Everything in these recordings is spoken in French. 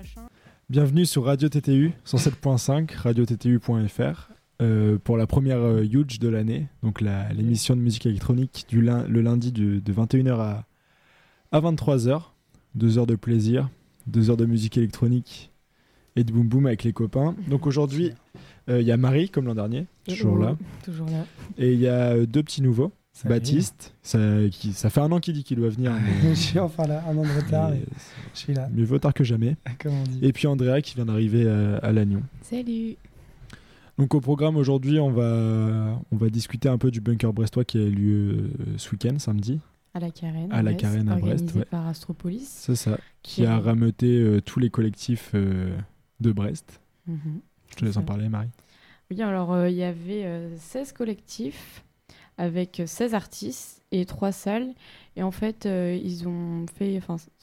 machin. Bienvenue sur Radio TTU 107.5, radiottu.fr. Euh, pour la première euh, Huge de l'année, donc la- l'émission de musique électronique du lin- le lundi du- de 21h à, à 23h. Deux heures de plaisir, deux heures de musique électronique et de boom boom avec les copains. Donc aujourd'hui, euh, il y a Marie, comme l'an dernier, toujours là. Toujours là. Et il y a euh, deux petits nouveaux. Salut. Baptiste, ça, qui, ça fait un an qu'il dit qu'il doit venir. mais- je suis enfin là, un an de retard, mais mais je suis là, mieux vaut tard que jamais. comme on dit. Et puis Andrea qui vient d'arriver à, à Lannion. Salut. Donc au programme aujourd'hui, on va, on va discuter un peu du bunker brestois qui a eu lieu euh, ce week-end, samedi. À la Carène. À la Carène à Brest, organisé ouais. par Astropolis. C'est ça. Qui a rameuté euh, tous les collectifs euh, de Brest. Mhm. Je te laisse en parler, Marie. Oui, alors euh, il y avait euh, 16 collectifs avec 16 artistes et 3 salles. Et en fait, euh, ils ont fait.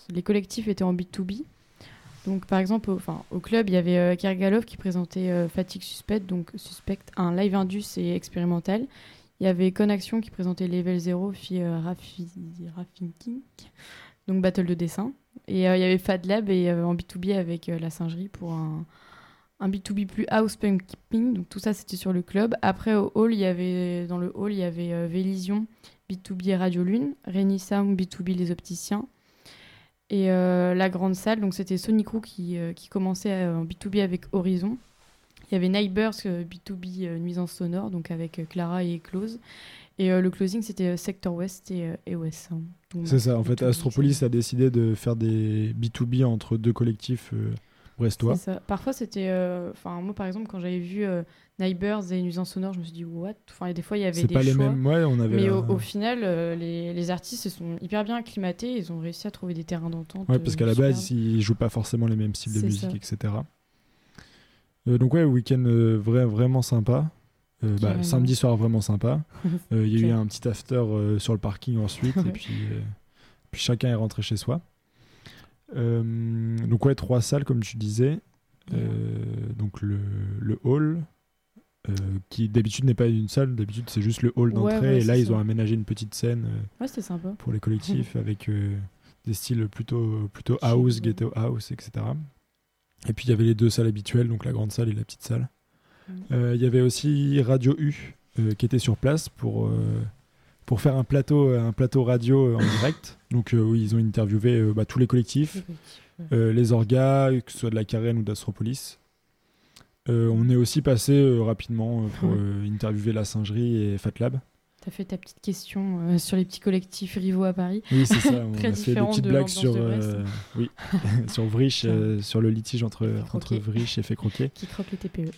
Les collectifs étaient en B2B. Donc, par exemple, au, au club, il y avait euh, Kergalov qui présentait euh, Fatigue Suspect, donc Suspect, un live indus et expérimental. Il y avait Conaction qui présentait Level 0, puis euh, Raffi- Raffinking, donc Battle de dessin. Et euh, il y avait Fad Lab et, euh, en B2B avec la singerie pour un, un B2B plus house pumping. Donc tout ça, c'était sur le club. Après, au hall, il y avait, dans le hall, il y avait euh, Vélision, B2B et Radio Lune, Sam, B2B Les Opticiens. Et euh, la grande salle, donc c'était Sonic Roux qui, euh, qui commençait en B2B avec Horizon. Il y avait Neighbors, euh, B2B euh, nuisance sonore, donc avec Clara et Close. Et le closing, c'était Sector West et, et West Sound. C'est ça. En fait, B2B, Astropolis a décidé de faire des B2B entre deux collectifs brestois. Ça. Parfois, c'était. euh, Enfin, moi, par exemple, quand j'avais vu euh, Neighbors et Nuisance Sonore, je me suis dit, what? Enfin, des fois, il y avait C'est des pas les mêmes. Ouais, on avait. Mais au, final, euh, les, les artistes se sont hyper bien acclimatés. Ils ont réussi à trouver des terrains d'entente. Ouais, parce euh, qu'à la base, ils jouent pas forcément les mêmes styles de musique, ça. etc. Donc ouais, week-end vrai, vraiment sympa. Euh, bah, samedi soir vraiment sympa. Euh, Il y a eu un petit after euh, sur le parking ensuite et puis, puis chacun est rentré chez soi. Euh, donc ouais, trois salles comme tu disais. Euh, donc le, le hall, euh, qui d'habitude n'est pas une salle, d'habitude c'est juste le hall d'entrée. ouais, et là ils ça. ont aménagé une petite scène euh, Ouais, c'était sympa. pour les collectifs avec euh, des styles plutôt, plutôt house, ghetto house, etc. Et puis il y avait les deux salles habituelles, donc la grande salle et la petite salle. Mm. Il y avait aussi Radio U qui était sur place pour, pour faire un plateau, un plateau radio en direct. Donc euh, oui, ils ont interviewé euh, bah, tous les collectifs, Le collectif, ouais. euh, les orgas, que ce soit de la Carène ou d'Astropolis. On est aussi passé rapidement pour Ouais. interviewer la singerie et Fat Lab. T'as fait ta petite question euh, sur les petits collectifs rivaux à Paris. Oui, c'est ça. On Très a fait des petites de blagues sur, euh, oui, sur Vrich, euh, sur le litige entre, entre. Vrich et Fait Croquer. Qui croquent les TPE.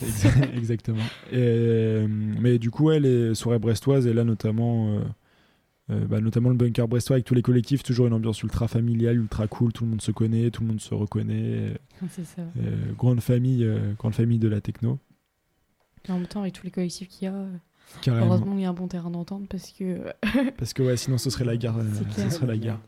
Exactement. Et, mais du coup, ouais, les soirées brestoises, et là notamment, euh, bah, notamment le bunker brestois avec tous les collectifs, toujours une ambiance ultra familiale, ultra cool, tout le monde se connaît, tout le monde se reconnaît. C'est ça. euh, grande, famille, euh, grande famille de la techno, Et en même temps, avec tous les collectifs qu'il y a, carrément. heureusement, il y a un bon terrain d'entente parce que. Parce que ouais, sinon ce serait la guerre. ce serait la guerre.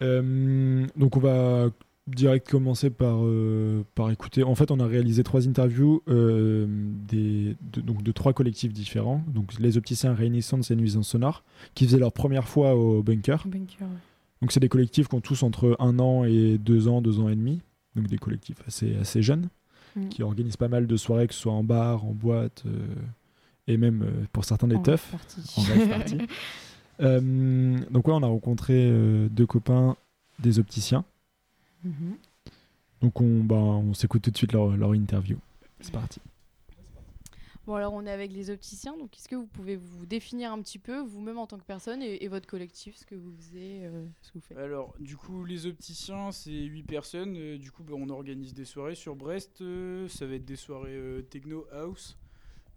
Donc on va direct commencer par, euh, par écouter. En fait, on a réalisé trois interviews euh, des, de, donc de trois collectifs différents. Donc les opticiens Renaissance et Nuisance Sonore, qui faisaient leur première fois au bunker. bunker, ouais. Donc c'est des collectifs qui ont tous entre un an et deux ans, deux ans et demi. Donc des collectifs assez, assez jeunes, Mm. qui organisent pas mal de soirées, que ce soit en bar, en boîte, euh, et même pour certains des En teufs. partie. En rêve party. Donc ouais, on a rencontré deux copains des opticiens. Mhm. Donc on, bah, on s'écoute tout de suite leur, leur interview. C'est parti. Bon, alors on est avec les opticiens, donc est-ce que vous pouvez vous définir un petit peu, vous-même en tant que personne, et, et votre collectif, ce que vous faisiez, euh, ce que vous faites? Alors, du coup, les opticiens, c'est 8 personnes. euh, du coup, bah, on organise des soirées sur Brest. euh, ça va être des soirées euh, techno house.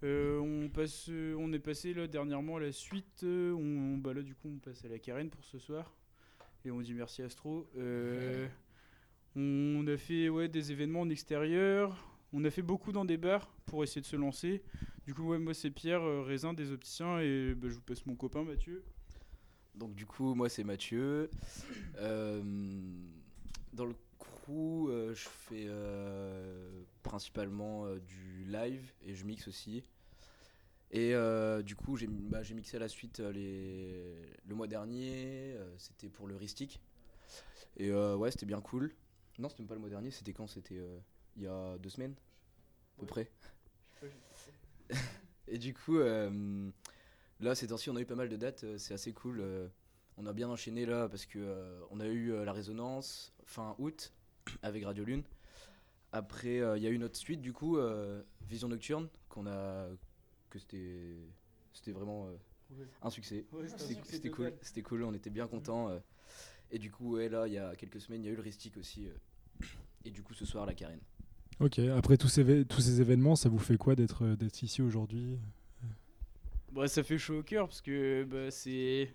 Euh, on, passe, euh, on est passé là dernièrement à la suite. euh, on, bah, là, du coup, on passe à la carène pour ce soir. Et on dit merci Astro. Euh, on a fait ouais, des événements en extérieur. On a fait beaucoup dans des bars pour essayer de se lancer. Du coup, moi, c'est Pierre, euh, Raisin des opticiens. Et bah, je vous passe mon copain Mathieu. Donc du coup, moi c'est Mathieu. Euh, dans le crew, euh, je fais principalement du live et je mixe aussi. Et du coup, j'ai bah, j'ai mixé à la suite le mois dernier. C'était pour le Ristic. Et ouais, c'était bien cool. Non, c'était même pas le mois dernier, c'était quand C'était euh, il y a deux semaines À peu près. Et du coup, euh, là, ces temps-ci, on a eu pas mal de dates, euh, c'est assez cool. on a bien enchaîné là parce que on a eu la résonance fin août avec Radio Lune. Après, il y a eu notre suite, du coup, Vision Nocturne, qu'on a. que c'était. C'était vraiment un succès. C'était c'était cool, c'était cool, on était bien contents. euh. et du coup, ouais, là, il y a quelques semaines, il y a eu le Ristic aussi. euh. Et du coup, ce soir, la Carène. Ok, après tous ces, tous ces événements, ça vous fait quoi d'être euh, d'être ici aujourd'hui? Bah, ça fait chaud au cœur parce que bah, c'est.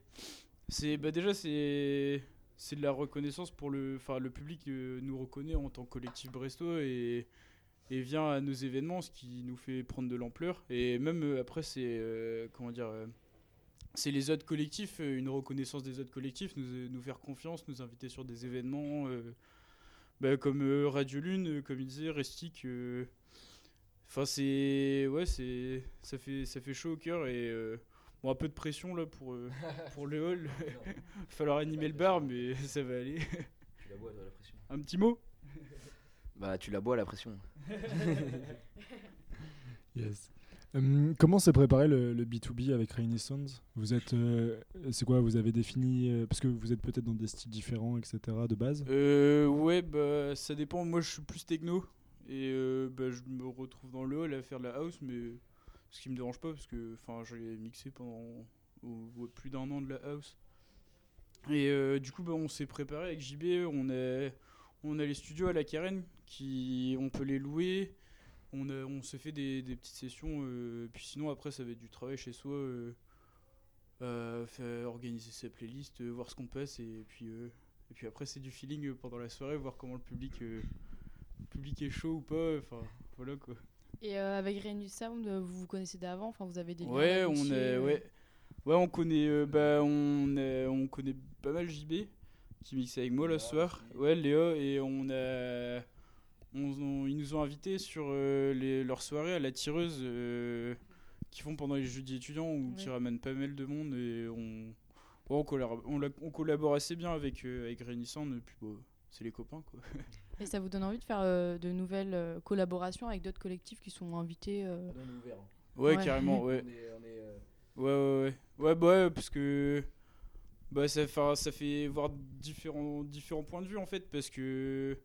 c'est bah, déjà, c'est. C'est de la reconnaissance pour le. Enfin, le public euh, nous reconnaît en tant que collectif brestois et, et vient à nos événements, ce qui nous fait prendre de l'ampleur. Et même euh, après, c'est. euh, comment dire euh, c'est les autres collectifs, une reconnaissance des autres collectifs, nous, nous faire confiance, nous inviter sur des événements euh, bah, comme euh, Radio Lune, euh, comme il disait, Restic. euh, Enfin, c'est. Ouais, c'est. Ça fait, ça fait chaud au cœur et. euh, Bon, un peu de pression là pour, euh, pour le hall. Il va falloir animer le bar, mais ça va aller. Tu la bois, toi, la pression Un petit mot? Bah, tu la bois, la pression. Yes. Hum, comment s'est préparé le, le B2B avec Sounds Vous êtes, euh, c'est quoi Vous avez défini euh, parce que vous êtes peut-être dans des styles différents, etc. de base? euh, Ouais, bah ça dépend. Moi je suis plus techno. Et euh, bah, je me retrouve dans le hall à faire de la house, mais ce qui me dérange pas parce que j'ai mixé pendant plus d'un an de la house. Et du coup, bah, on s'est préparé avec JB. On a, on a les studios à la Carène qui on peut les louer. On, a, on s'est fait des, des petites sessions. euh, puis sinon, après, ça va être du travail chez soi. euh, euh, faire, organiser sa playlist, euh, voir ce qu'on passe. Et puis, euh, et puis après, c'est du feeling euh, pendant la soirée, voir comment le public, euh, le public est chaud ou pas. Enfin, voilà quoi. Et euh, avec Rainy Sound, vous vous connaissez d'avant Enfin, vous avez des liens Ouais, on est, euh, ouais, ouais, on connaît, euh, bah, on, est- on connaît pas mal JB qui mixe avec moi le soir. Ouais, Léo et on a, on, on- ils nous ont invités sur euh, les, leur soirée à la tireuse euh, qui font pendant les jeudis étudiants où qui Ouais. ramènent pas mal de monde et on, collabore, on, la- on collabore assez bien avec euh, avec puis bon, c'est les copains quoi. Et ça vous donne envie de faire euh, de nouvelles euh, collaborations avec d'autres collectifs qui sont invités euh, Ouais, Ouais. carrément, ouais. On est, on est, euh, Ouais, ouais, ouais. Ouais, bah ouais, parce que. Bah, ça, fait- ça fait voir différents, différents points de vue, en fait, parce que.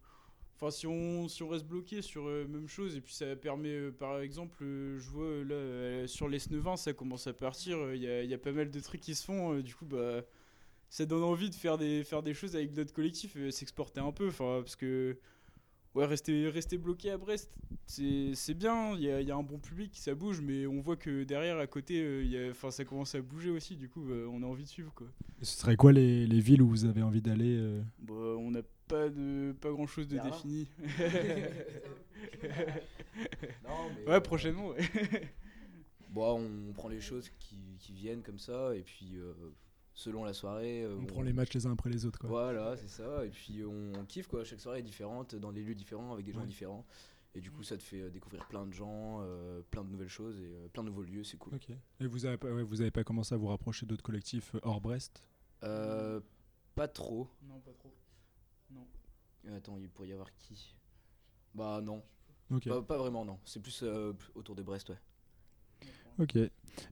Enfin, si on, si on reste bloqué sur euh, même chose, et puis ça permet, euh, par exemple, euh, je vois là, sur les Snevins, ça commence à partir, il y, a, y a pas mal de trucs qui se font, du coup, bah. Ça donne envie de faire des, faire des choses avec notre collectif, et s'exporter un peu, enfin, parce que. Ouais, rester, rester bloqué à Brest, c'est bien, il y a, y a un bon public, ça bouge, mais on voit que derrière, à côté, y a- ça commence à bouger aussi, du coup, euh, on a envie de suivre, quoi. Et ce serait quoi les, les villes où vous avez envie d'aller Bah, on n'a pas, de, pas grand chose de Berlin. défini. non, mais, ouais, euh, prochainement, ouais. Bon, on prend les choses qui, qui viennent comme ça, et puis euh, selon la soirée. euh, On prend les matchs les uns après les autres. Quoi. Voilà, c'est ça. Et puis on, on kiffe quoi. Chaque soirée est différente, dans des lieux différents, avec des gens Ouais. différents. Et du coup, ça te fait découvrir plein de gens, euh, plein de nouvelles choses et euh, plein de nouveaux lieux. C'est cool. Et vous avez, pas, ouais, vous avez pas commencé à vous rapprocher d'autres collectifs hors Brest? Euh, pas trop. Non, pas trop. Euh, Attends, il pourrait y avoir qui? Bah non. Pas, pas vraiment, non. C'est plus euh, autour de Brest, ouais. Ok.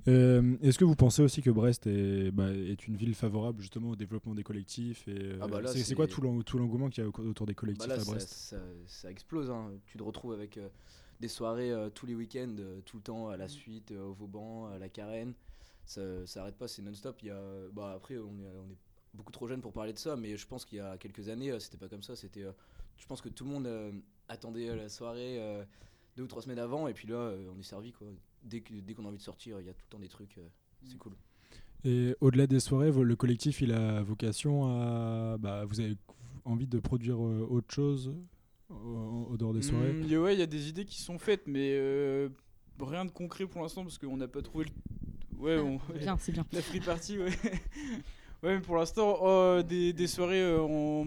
Euh, Est-ce que vous pensez aussi que Brest est, bah, est une ville favorable justement au développement des collectifs et euh, Ah bah là, c'est- quoi tout l'en- tout l'engouement qu'il y a au- autour des collectifs Bah là, à ça, Brest? ça, ça explose. hein. Tu te retrouves avec euh, des soirées euh, tous les week-ends, euh, tout le temps, à la suite, euh, au Vauban, à la Carène. Ça, ça arrête pas, c'est non-stop. Il y a, bah, après, on est, on est beaucoup trop jeune pour parler de ça, mais je pense qu'il y a quelques années, euh, c'était pas comme ça. C'était, euh, je pense que tout le monde euh, attendait euh, la soirée euh, deux ou trois semaines avant, et puis là, euh, on est servi. Quoi. Dès, que- dès qu'on a envie de sortir, il y a tout le temps des trucs. euh, c'est cool. Et au-delà des soirées, le collectif il a vocation à. Bah, vous avez envie de produire euh, autre chose au, au dehors des soirées? Y a- ouais, il y a des idées qui sont faites, mais euh, rien de concret pour l'instant parce qu'on n'a pas trouvé le. Ouais, on... Bien, c'est bien. La free party, ouais. Ouais, mais pour l'instant, oh, des, soirées euh,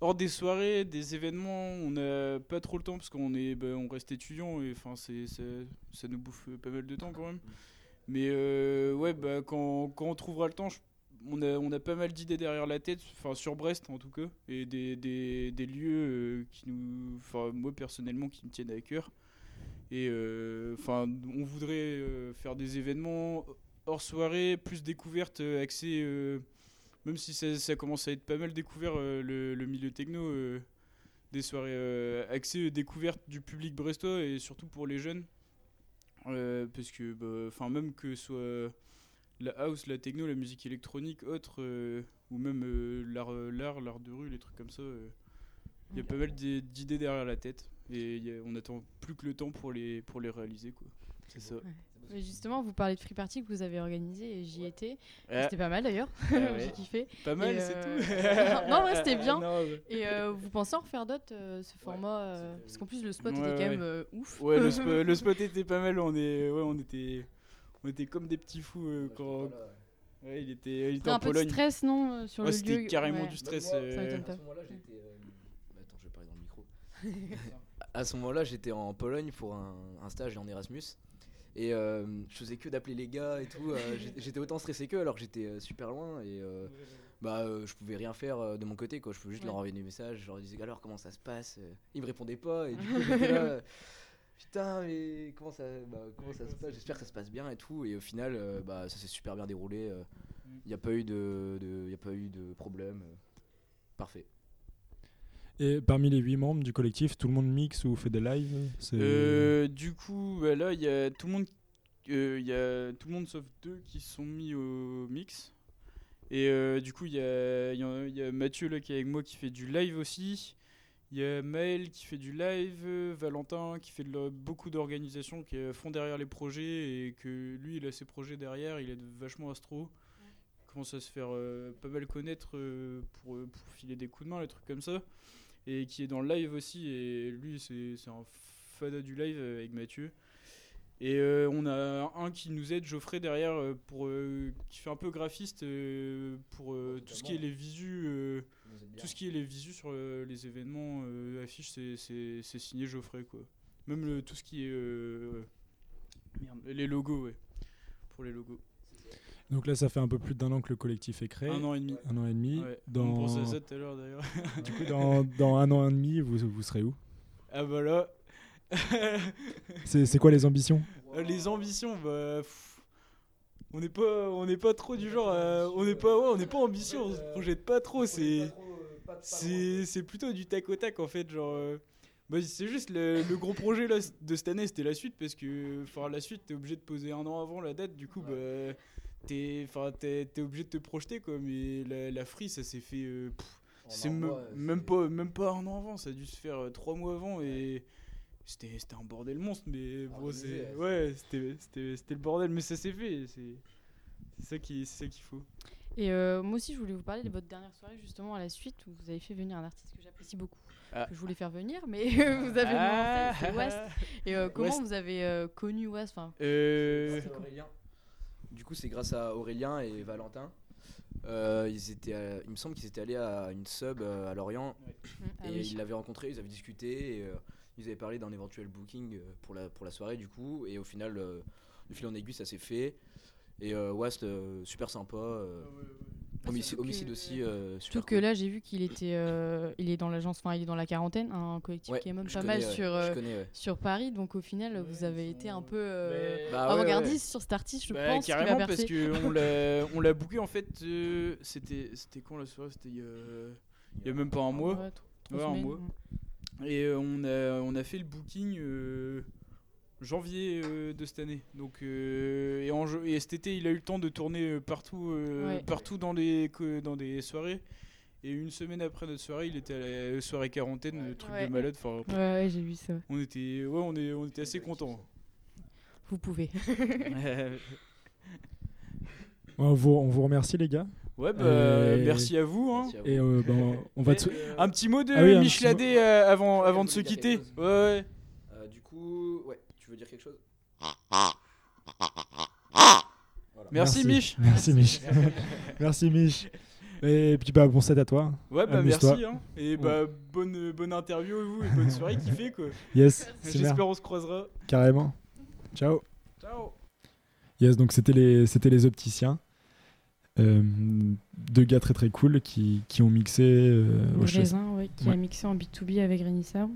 hors des soirées, des événements, on n'a pas trop le temps parce qu'on est, bah, on reste étudiant et enfin ça, nous bouffe pas mal de temps quand même. Mais euh, ouais, bah quand, quand on trouvera le temps, on a, on a pas mal d'idées derrière la tête, enfin sur Brest en tout cas, et des, des, des lieux euh, qui nous, enfin moi personnellement qui me tiennent à cœur. Et euh, enfin, on voudrait euh, faire des événements hors soirée, plus découvertes, euh, axées, euh, même si ça, ça commence à être pas mal découvert euh, le, le milieu techno, euh, des soirées euh, axées découverte du public brestois et surtout pour les jeunes. Euh, parce que, bah, enfin, même que ce soit la house, la techno, la musique électronique, autre, euh, ou même euh, l'art, l'art, l'art de rue, les trucs comme ça, il y a pas mal d'i- d'idées derrière la tête et a- on attend plus que le temps pour les, pour les réaliser, quoi. C'est ça. Mais justement, vous parlez de Free Party que vous avez organisé et j'y étais. Ah, C'était pas mal d'ailleurs. Ouais. J'ai kiffé. pas mal, c'est euh, tout. non, ouais, c'était bien. Non, ouais. Et euh, vous pensez en refaire d'autres, euh, ce format euh, Parce qu'en plus, le spot Ouais, était quand ouais. même euh, ouf. Ouais, le, spo- le spot était pas mal. On est, ouais, on était, on était comme des petits fous euh, quand. Ouais, il était, il était C'était en un peu de stress, non sur Ouais, le c'était carrément Ouais. du stress. Moi, euh, Ça m'étonne À pas. ce moment-là, j'étais. euh, Attends, je vais parler dans le micro. à ce moment-là, j'étais en Pologne pour un, un stage en Erasmus. Et euh, je faisais que d'appeler les gars et tout. euh, j'étais- autant stressé qu'eux alors que j'étais euh, super loin. Et bah, je pouvais rien faire de mon côté. Quoi. Je pouvais juste leur envoyer des messages. Je leur disais alors comment ça se passe. Ils me répondaient pas. Et du coup, j'étais là. Putain, mais comment ça, bah, comment ça se passe? J'espère que ça se passe bien et tout. Et au final, euh, bah, ça s'est super bien déroulé. Il n'y a pas eu de, de, y a pas eu de problème. euh, Parfait. Et parmi les huit membres du collectif, tout le monde mixe ou fait des lives Euh, du coup, bah là, il y a tout le monde, euh, y a tout le monde sauf deux qui sont mis au mix. Et euh, du coup, il y a, y y a Mathieu là qui est avec moi qui fait du live aussi. Il y a Maël qui fait du live, Valentin qui fait beaucoup d'organisations, qui fond derrière les projets et que lui, il a ses projets derrière, il est vachement astro. Commence à se faire euh, pas mal connaître pour, pour filer des coups de main, les trucs comme ça. Et qui est dans le live aussi, et lui, c'est un fada du live euh, avec Mathieu. Et euh, on a un qui nous aide, Geoffrey, derrière, euh, pour, euh, qui fait un peu graphiste euh, pour tout ce qui est les visus. tout ce qui est les visus sur les événements, affiches, c'est- signé Geoffrey quoi. Même le, tout ce qui est merde, les logos, ouais, pour les logos. Donc là, ça fait un peu plus d'un an que le collectif est créé. Un an et demi. Un an et demi. Ouais. Dans... On pensait à ça tout à l'heure d'ailleurs. Du coup, dans, dans un an et demi, vous, vous serez où? Ah bah là. C'est quoi les ambitions? Euh, les ambitions, bah. pff, on n'est pas, on n'est pas trop du genre, à- on n'est pas, ouais, on n'est pas ambitieux, on se projette pas trop. C'est, c'est, c'est plutôt du tac au tac en fait, genre. euh, bah, c'est juste le, le gros projet là, de cette année, c'était la suite parce que, enfin, la suite, t'es obligé de poser un an avant la date, du coup, bah, t'es, enfin, t'es, t'es obligé de te projeter quoi. Mais la, la free, ça s'est fait, euh, pff, c'est me- même pas, même pas un an avant, ça a dû se faire euh, trois mois avant et c'était, c'était un bordel monstre, mais bon, c'est, ouais, c'était, c'était, c'était le bordel, mais ça s'est fait, c'est, c'est ça qui, c'est ça qu'il faut. Et euh, moi aussi, je voulais vous parler de votre dernière soirée, justement, à la suite, où vous avez fait venir un artiste que j'apprécie beaucoup. Ah. Que je voulais faire venir, mais vous avez demandé, c'est West. Et euh, comment West. vous avez euh, connu West enfin, Euh, C'est Aurélien. Du coup, c'est grâce à Aurélien et Valentin. Euh, ils étaient à- il me semble qu'ils étaient allés à une sub euh, à Lorient ah et oui. ils l'avaient rencontré, ils avaient discuté et euh, ils avaient parlé d'un éventuel booking pour la, pour la soirée du coup et au final, euh, de fil en aiguille, ça s'est fait. Et euh, West, euh, super sympa. euh, surtout que- homicide aussi, euh, super Surtout que cool. là, j'ai vu qu'il était, euh, il est dans l'agence, enfin, il est dans la quarantaine, un collectif Ouais, qui est même pas connais, mal ouais, sur, euh, connais, ouais. sur Paris. Donc au final, Ouais, vous avez été un peu euh, Bah ouais, avant-gardiste sur cet artiste, je Bah, pense. carrément parce percer. que on l'a on l'a booké en fait euh, c'était c'était quand la soirée? C'était il y a, il y a même pas un mois Ouais, trois- trois Ouais, un mois. et euh, on a on a fait le booking euh, janvier euh, de cette année donc euh, et, en, jo- et cet été il a eu le temps de tourner euh, partout euh, Ouais. partout dans les que- dans des soirées et une semaine après notre soirée il était à la soirée quarantaine le truc Ouais. de malade enfin Ouais, ouais, j'ai vu ça. on était ouais on est on était assez contents Vous pouvez. on vous, on vous remercie, les gars. ouais bah Euh, merci à vous hein. Merci à vous. Et euh, ben, on va te... Un petit mot de Ah oui, Micheladé avant, Ouais, avant de se quitter. Ouais, ouais. Euh, du coup, ouais, tu veux dire quelque chose Merci, Mich. Merci, Mich. merci, Mich. Et puis, bah, bon set à toi. Ouais, bah merci. Hein. Et bah bonne, bonne interview à vous et bonne soirée kiffée quoi. Yes, J'espère on se croisera. carrément. Ciao. Ciao. Yes, donc c'était les, c'était les opticiens. Euh, deux gars très très cool qui, qui ont mixé. euh, au Raisin, ouais, qui Ouais. a mixé en B2B avec Renissa.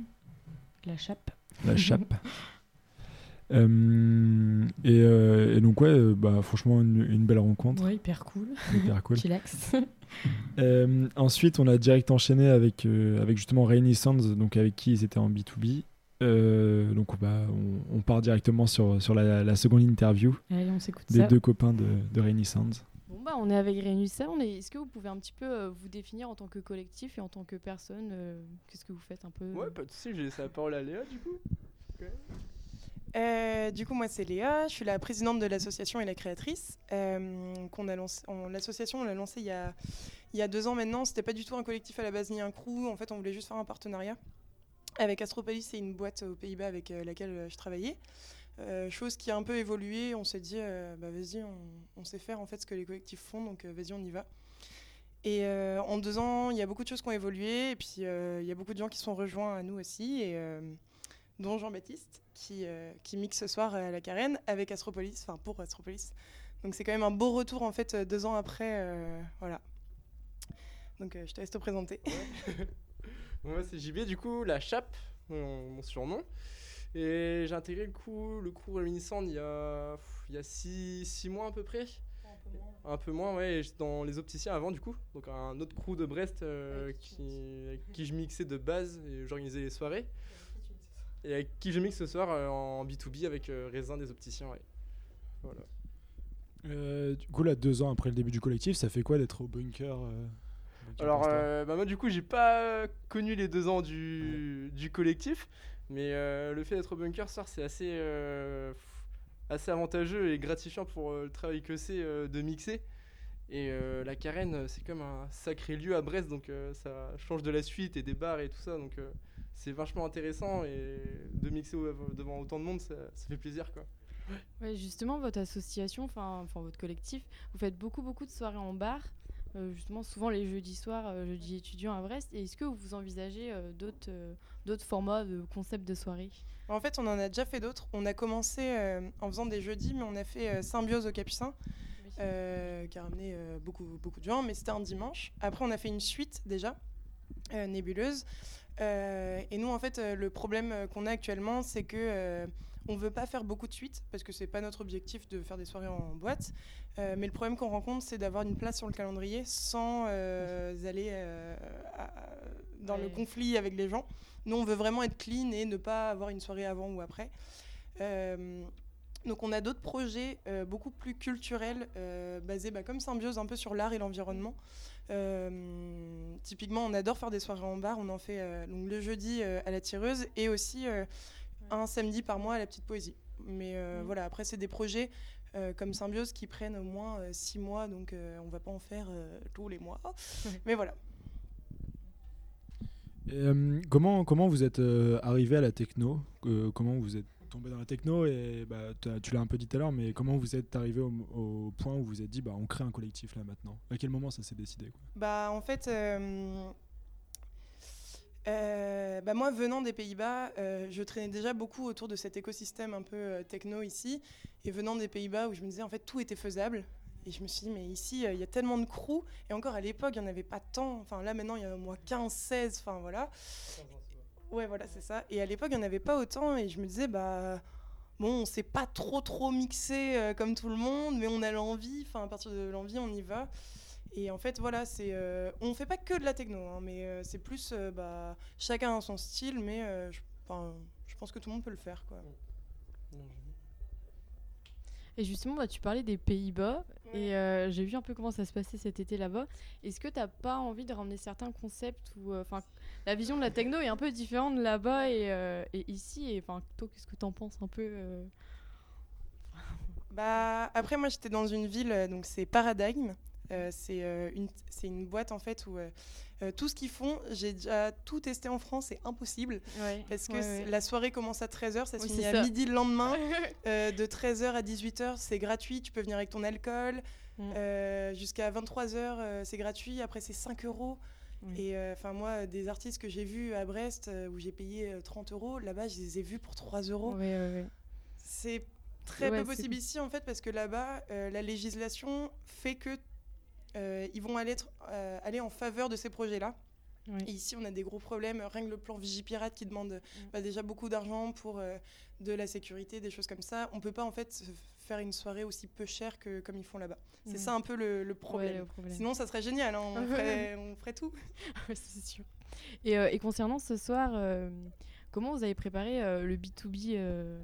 La chape. la chape. Euh, et, euh, et donc ouais, euh, bah, franchement une, une belle rencontre, Ouais, hyper cool. hyper cool. Chillax. Euh, ensuite, on a direct enchaîné avec, euh, avec justement Rainy Sands, donc avec qui ils étaient en B2B. Euh, donc bah, on, on part directement sur, sur la, la seconde interview Allez, on s'écoute des ça. deux copains de, de Rainy Sands. Bon bah on est avec. On est... Est-ce que vous pouvez un petit peu euh, vous définir en tant que collectif et en tant que personne euh, Qu'est-ce que vous faites un peu? Ouais, pas de soucis, j'ai laissé la parole à Léa du coup. Euh, du coup, moi, c'est Léa. Je suis la présidente de l'association et la créatrice. Euh, l'association, on l'a lancée il y a, il y a deux ans maintenant. C'était pas du tout un collectif à la base ni un crew. En fait, on voulait juste faire un partenariat avec Astropolis. C'est une boîte aux Pays-Bas avec euh, laquelle je travaillais. Chose qui a un peu évolué. On s'est dit, bah, vas-y, on, sait faire en fait ce que les collectifs font, donc vas-y, on y va. Et en deux ans, il y a beaucoup de choses qui ont évolué. Et puis, il y a beaucoup de gens qui sont rejoints à nous aussi. Dont Jean-Baptiste, qui, euh, qui mixe ce soir à la Carène avec Astropolis, enfin pour Astropolis. Donc c'est quand même un beau retour en fait euh, deux ans après. euh, voilà. Donc euh, je te laisse te présenter. Moi, c'est JB, du coup, la chape, mon, mon surnom. Et j'ai intégré le coup, le crew réunissant il y a, il y a six, six mois à peu près. Un peu moins, ouais. dans les opticiens avant, du coup. Donc un autre crew de Brest euh, qui, avec qui je mixais de base et j'organisais les soirées. Et avec qui je mixe ce soir euh, en B2B avec euh, Raisin des opticiens, ouais. Voilà. Euh, du coup là, deux ans après le début du collectif, ça fait quoi d'être au bunker Alors, bah moi, du coup, j'ai pas connu les deux ans du, du collectif, mais le fait d'être au bunker, ça, c'est assez, assez avantageux et gratifiant pour le travail que c'est de mixer. Et la carène, c'est comme un sacré lieu à Brest, donc ça change de la suite et des bars et tout ça, donc c'est vachement intéressant et de mixer devant autant de monde, ça, ça fait plaisir quoi. Ouais, justement, votre association, enfin enfin, votre collectif, vous faites beaucoup beaucoup de soirées en bar. euh, justement, souvent les jeudis soirs, euh, jeudis étudiants à Brest. Et est-ce que vous envisagez euh, d'autres euh, d'autres formats de concepts de soirée En fait, on en a déjà fait d'autres. On a commencé euh, en faisant des jeudis, mais on a fait euh, Symbiose au Capucin, euh, qui a ramené euh, beaucoup, beaucoup de gens, mais c'était un dimanche. Après, on a fait une suite déjà, euh, nébuleuse. Euh, et nous, en fait, euh, le problème euh, qu'on a actuellement, c'est que euh, on veut pas faire beaucoup de suites parce que c'est pas notre objectif de faire des soirées en boîte. Euh, mais le problème qu'on rencontre, c'est d'avoir une place sur le calendrier sans euh, aller à- dans le conflit avec les gens. Nous, on veut vraiment être clean et ne pas avoir une soirée avant ou après. Donc, on a d'autres projets beaucoup plus culturels, basés bah, comme Symbiose, un peu sur l'art et l'environnement. Euh, typiquement, on adore faire des soirées en bar. On en fait euh, donc, le jeudi euh, à la tireuse et aussi euh, un samedi par mois à la petite poésie. Mais euh, Mhm. voilà, après, c'est des projets euh, comme Symbiose qui prennent au moins euh, six mois, donc euh, on va pas en faire euh, tous les mois. Mais voilà. Et, euh, comment, comment vous êtes euh, arrivé à la techno? Euh, Comment vous êtes tombé dans la techno et bah, tu l'as un peu dit tout à l'heure, mais comment vous êtes arrivé au, point où vous êtes dit bah, on crée un collectif là maintenant? À quel moment ça s'est décidé Bah en fait, euh, euh, bah, moi venant des Pays-Bas, euh, je traînais déjà beaucoup autour de cet écosystème un peu techno ici. Et venant des Pays-Bas où je me disais en fait tout était faisable. Et je me suis dit, mais ici, il y a tellement de crews. Et encore à l'époque, il n'y en avait pas tant. Enfin là maintenant, il y en a au moins 15, 16. Enfin voilà. Ouais, voilà, c'est ça. Et à l'époque, il n'y en avait pas autant. Et je me disais, bah. Bon, on s'est pas trop trop mixé euh, comme tout le monde, mais on a l'envie. Enfin, à partir de l'envie, on y va. Et en fait, voilà, c'est, euh, on fait pas que de la techno, hein, mais euh, c'est plus, euh, bah, chacun a son style, mais je, je pense que tout le monde peut le faire, quoi. Et justement, bah, tu parlais des Pays-Bas et euh, j'ai vu un peu comment ça se passait cet été là-bas. Est-ce que t'as pas envie de ramener certains concepts ou enfin la vision de la techno est un peu différente là-bas et, euh, et ici et enfin toi qu'est-ce que t'en penses un peu euh Bah, après, moi, j'étais dans une ville, euh, donc c'est Paradigme. Euh, c'est une, boîte en fait où tout ce qu'ils font, j'ai déjà tout testé en France, c'est impossible. Ouais. Parce que Ouais, c'est- ouais. la soirée commence à 13h, ça se Oui, finit à ça. midi le lendemain. De 13h à 18h, c'est gratuit, tu peux venir avec ton alcool. Mm. Jusqu'à 23h, euh, c'est gratuit. Après, c'est 5 euros. Oui. Et euh, enfin, moi, des artistes que j'ai vus à Brest euh, où j'ai payé euh, 30 euros, là-bas, je les ai vus pour 3 euros. C'est très Ouais, peu possible ici, en fait, parce que là-bas, euh, la législation fait que euh, ils vont aller, être- euh, aller en faveur de ces projets-là. Oui. Et ici, on a des gros problèmes. Rien que le plan Vigipirate qui demande Mm. bah, déjà beaucoup d'argent pour euh, de la sécurité, des choses comme ça. On peut pas en fait faire une soirée aussi peu chère que comme ils font là-bas. C'est Mhm. ça un peu le, le problème. Ouais, le problème. Sinon, ça serait génial. hein, On, ferait, on ferait tout. Ouais, c'est sûr. Et, euh, et concernant ce soir, euh, comment vous avez préparé euh, le B2B euh,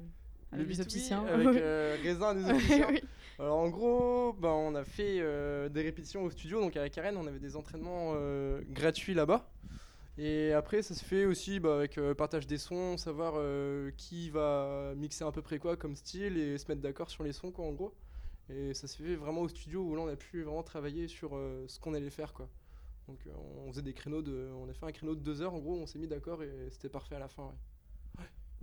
avec Le les B2B opticiens Avec euh, Raisin des opticiens. Oui. Alors en gros, ben, on a fait euh, des répétitions au studio, donc avec Karen, on avait des entraînements euh, gratuits là-bas. Et après, ça se fait aussi bah, avec euh, partage des sons, savoir euh, qui va mixer à peu près quoi comme style et se mettre d'accord sur les sons, quoi, en gros. Et ça se fait vraiment au studio où là, on a pu vraiment travailler sur euh, ce qu'on allait faire, quoi. Donc euh, on faisait des créneaux de, on a fait un créneau de deux heures, en gros, on s'est mis d'accord et c'était parfait à la fin.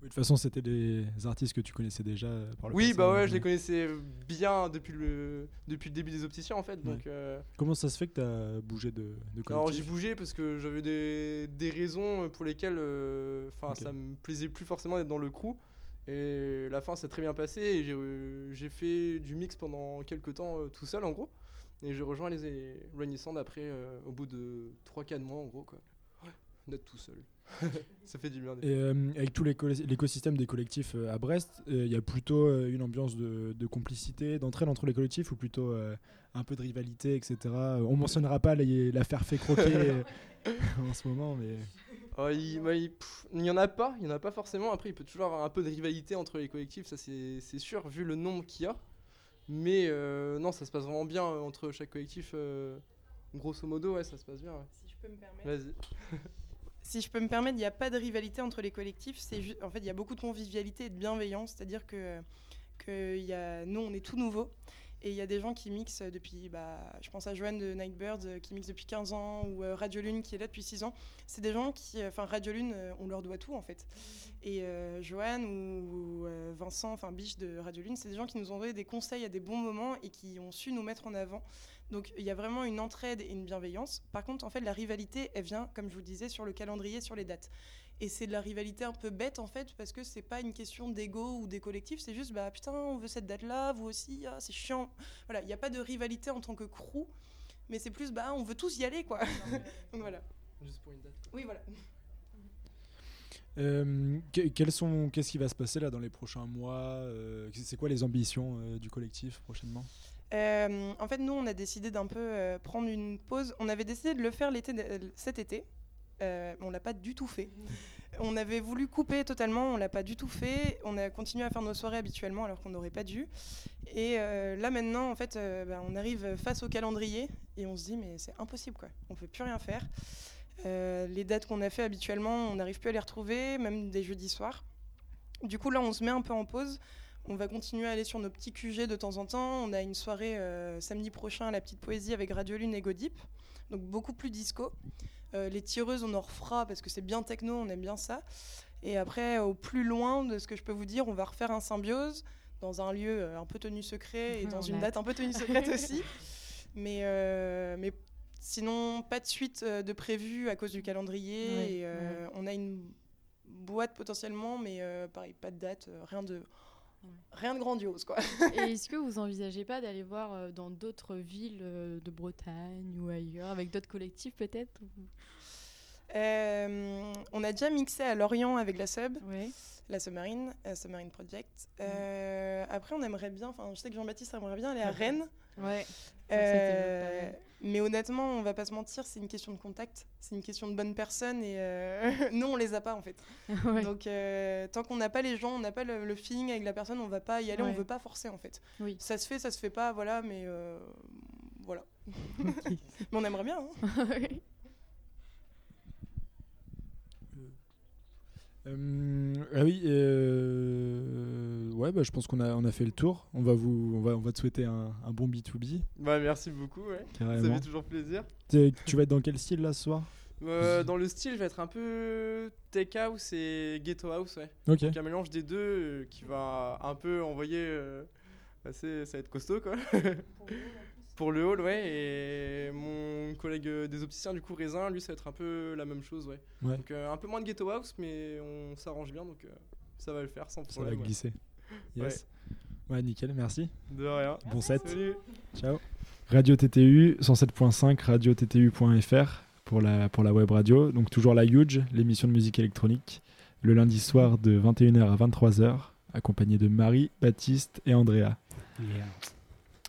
Oui, De toute façon, c'était des artistes que tu connaissais déjà euh, par le Oui, passé, bah ouais, mais- je les connaissais bien depuis le, depuis le début des opticiens en fait. Donc, euh, Comment ça se fait que tu as bougé de, de alors j'ai bougé parce que j'avais des, des raisons pour lesquelles euh, enfin Ok. ça me plaisait plus forcément d'être dans le crew. Et la fin s'est très bien passée et j'ai, euh, fait du mix pendant quelques temps euh, tout seul en gros. Et j'ai rejoint les Sand après euh, au bout de 3-4 mois en gros quoi. Ouais, d'être tout seul. ça fait du bien. Et euh, avec tout l'éco- l'écosystème des collectifs euh, à Brest, il y a plutôt euh, une ambiance de, de complicité, d'entraide entre les collectifs ou plutôt euh, un peu de rivalité, etc. On mentionnera pas l'affaire fait croquer euh, en ce moment, mais Oh, il, bah, il- pff, il y en a pas, il y en a pas forcément. Après, il peut toujours avoir un peu de rivalité entre les collectifs, ça c'est sûr, vu le nombre qu'il y a. Mais euh, non, ça se passe vraiment bien euh, entre chaque collectif. euh, grosso modo, ouais, ça se passe bien. ouais. Si je peux me permettre. Vas-y. Si je peux me permettre, il n'y a pas de rivalité entre les collectifs. En fait, il y a beaucoup de convivialité et de bienveillance. C'est-à-dire que, nous, on est tout nouveau. Et il y a des gens qui mixent depuis, bah, je pense à Joanne de Nightbirds euh, qui mixe depuis 15 ans, ou euh, Radio Lune qui est là depuis 6 ans. C'est des gens qui, euh, enfin Radio Lune, on leur doit tout en fait. Et Joanne ou, ou, Vincent, enfin Biche de Radio Lune, c'est des gens qui nous ont donné des conseils à des bons moments et qui ont su nous mettre en avant. Donc il y a vraiment une entraide et une bienveillance. Par contre, en fait, la rivalité, elle vient, comme je vous le disais, sur le calendrier, sur les dates. Et c'est de la rivalité un peu bête en fait, parce que c'est pas une question d'ego ou des collectifs, c'est juste bah putain, on veut cette date-là, vous aussi, ah, c'est chiant. Voilà, il n'y a pas de rivalité en tant que crew, mais c'est plus bah on veut tous y aller quoi. Donc voilà. Juste pour une date. quoi. Oui, voilà. Euh, quels sont, qu'est-ce qui va se passer là dans les prochains mois euh, C'est quoi les ambitions euh, du collectif prochainement? Euh, en fait, nous, on a décidé d'un peu euh, prendre une pause. On avait décidé de le faire l'été, de- cet été. Euh, on l'a pas du tout fait. On avait voulu couper totalement, on l'a pas du tout fait. On a continué à faire nos soirées habituellement alors qu'on n'aurait pas dû. Et euh, là maintenant, en fait, euh, bah, on arrive face au calendrier et on se dit mais c'est impossible quoi. On peut plus rien faire. Euh, les dates qu'on a fait habituellement, on n'arrive plus à les retrouver, même des jeudis soirs. Du coup là, on se met un peu en pause. On va continuer à aller sur nos petits QG de temps en temps. On a une soirée euh, samedi prochain à la petite poésie avec Radio Lune et Godip, donc beaucoup plus disco. Euh, les tireuses, on en refera parce que c'est bien techno, on aime bien ça. Et après, au plus loin de ce que je peux vous dire, on va refaire un symbiose dans un lieu euh, un peu tenu secret et dans une date un peu tenue secrète aussi. Mais, euh, mais sinon, pas de suite euh, de prévu à cause du calendrier. Et, euh, On a une boîte potentiellement, mais euh, pareil, pas de date, euh, rien de, rien de grandiose quoi. Et est-ce que vous envisagez pas d'aller voir euh, dans d'autres villes euh, de Bretagne ou ailleurs, avec d'autres collectifs peut-être Euh, on a déjà mixé à Lorient avec la sub, Ouais. la Submarine, euh, Submarine Project. Euh, après, on aimerait bien, enfin, je sais que Jean-Baptiste aimerait bien aller à Rennes. Ouais. Mais honnêtement, on va pas se mentir, c'est une question de contact, c'est une question de bonnes personnes et euh, nous, on les a pas en fait. ouais. Donc, euh, tant qu'on n'a pas les gens, on n'a pas le, le feeling avec la personne, on va pas y aller, on Ouais. veut pas forcer en fait. Oui. Ça se fait, ça se fait pas, voilà, mais euh, voilà. mais on aimerait bien. hein. Euh, ah oui, euh, ouais, bah, je pense qu'on a, on a fait le tour. On va, vous, on va, on va te souhaiter un, un bon B2B, Bah merci beaucoup, ouais. Ça fait toujours plaisir. T'es- Tu vas être dans quel style là ce soir? Euh, dans le style, je vais être un peu tech house et ghetto house, ouais. Ok. Donc un mélange des deux euh, qui va un peu envoyer. euh, assez, ça va être costaud quoi. Pour le hall, ouais. Et mon collègue euh, des opticiens, du coup, Raisin, lui, ça va être un peu la même chose, ouais. Ouais. Donc euh, un peu moins de ghetto house, mais on s'arrange bien, donc euh, ça va le faire sans Ça va problème. ouais. glisser. Yes. Ouais, nickel, merci. De rien. Bon set. Salut. Ciao. Radio TTU 107.5, radio TTU.fr pour la, pour la web radio. Donc toujours la Huge, l'émission de musique électronique, le lundi soir de 21h à 23h, accompagné de Marie, Baptiste et Andrea.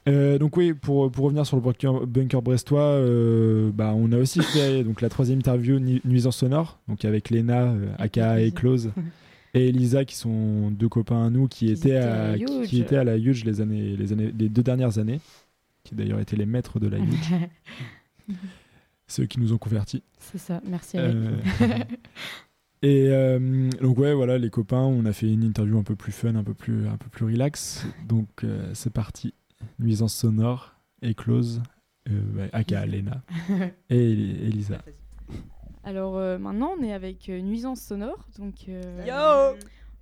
Euh, donc oui, pour, pour revenir sur le bunker, bunker brestois, euh, bah, on a aussi fait donc, la troisième interview nu- Nuisance Sonore, donc avec Léna, euh, aka et Close, et Elisa, qui sont deux copains à nous, qui, étaient, étaient à, qui, étaient à la Huge les, années, les, années, les deux dernières années, qui d'ailleurs étaient les maîtres de la Huge, ceux qui nous ont convertis. C'est ça, merci. Euh, et euh, donc ouais, voilà, les copains, on a fait une interview un peu plus fun, un peu plus, un peu plus relax. Donc euh, c'est parti. Nuisance sonore, Eclose, euh, ouais, aka Lena et Eli- Elisa. Alors euh, maintenant, on est avec euh, Nuisance Sonore. Donc, euh, Yo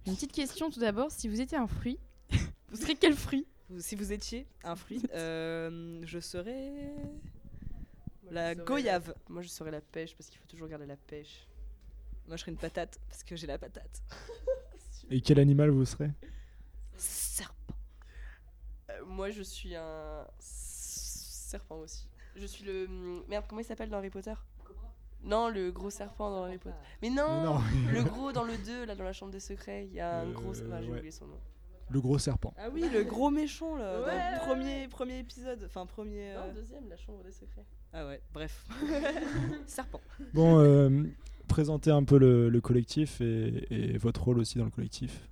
une petite question tout d'abord. Si vous étiez un fruit, vous serez quel fruit? Vous- Si vous étiez un fruit, euh, je serais la goyave. Moi, je serais la pêche parce qu'il faut toujours garder la pêche. Moi, je serais une patate parce que j'ai la patate. Et quel animal vous serez? Serpent. Moi, je suis un serpent aussi. Je suis le merde. Comment il s'appelle dans Harry Potter? Non, le gros serpent dans Harry Potter. Mais non, Non, le gros dans le 2, là, dans la chambre des secrets. Il y a un Euh, gros. Ah, j'ai ouais. oublié son nom. le gros serpent. Ah oui, le gros méchant là, dans Ouais. le premier, premier épisode, enfin premier. Non, euh, deuxième, la chambre des secrets. Ah ouais, bref. Serpent. Bon, euh, présentez un peu le, le collectif et, et votre rôle aussi dans le collectif.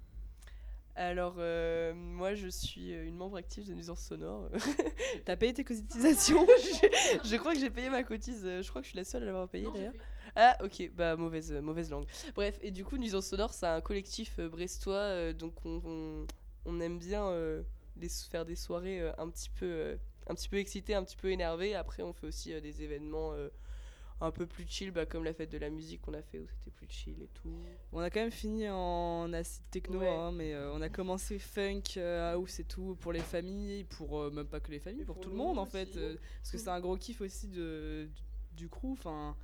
Alors, euh, moi je suis euh, une membre active de Nuisance Sonore. T'as payé tes cotisations? Je, je crois que j'ai payé ma cotise, euh, je crois que je suis la seule à l'avoir payé d'ailleurs. Ah ok, bah mauvaise, mauvaise langue. Bref, et du coup Nuisance Sonore c'est un collectif euh, brestois, euh, donc on, on, on aime bien les, faire des soirées un, petit peu, un petit peu excitées, un petit peu énervées. Après on fait aussi des événements un peu plus chill, bah, comme la fête de la musique qu'on a fait où c'était plus chill et tout. On a quand même fini en acide techno, Ouais. hein, mais euh, on a commencé funk, euh, house et tout pour les familles, pour euh, même pas que les familles, pour, tout le monde en fait, euh, parce que c'est un gros kiff aussi de, du, du crew. Enfin,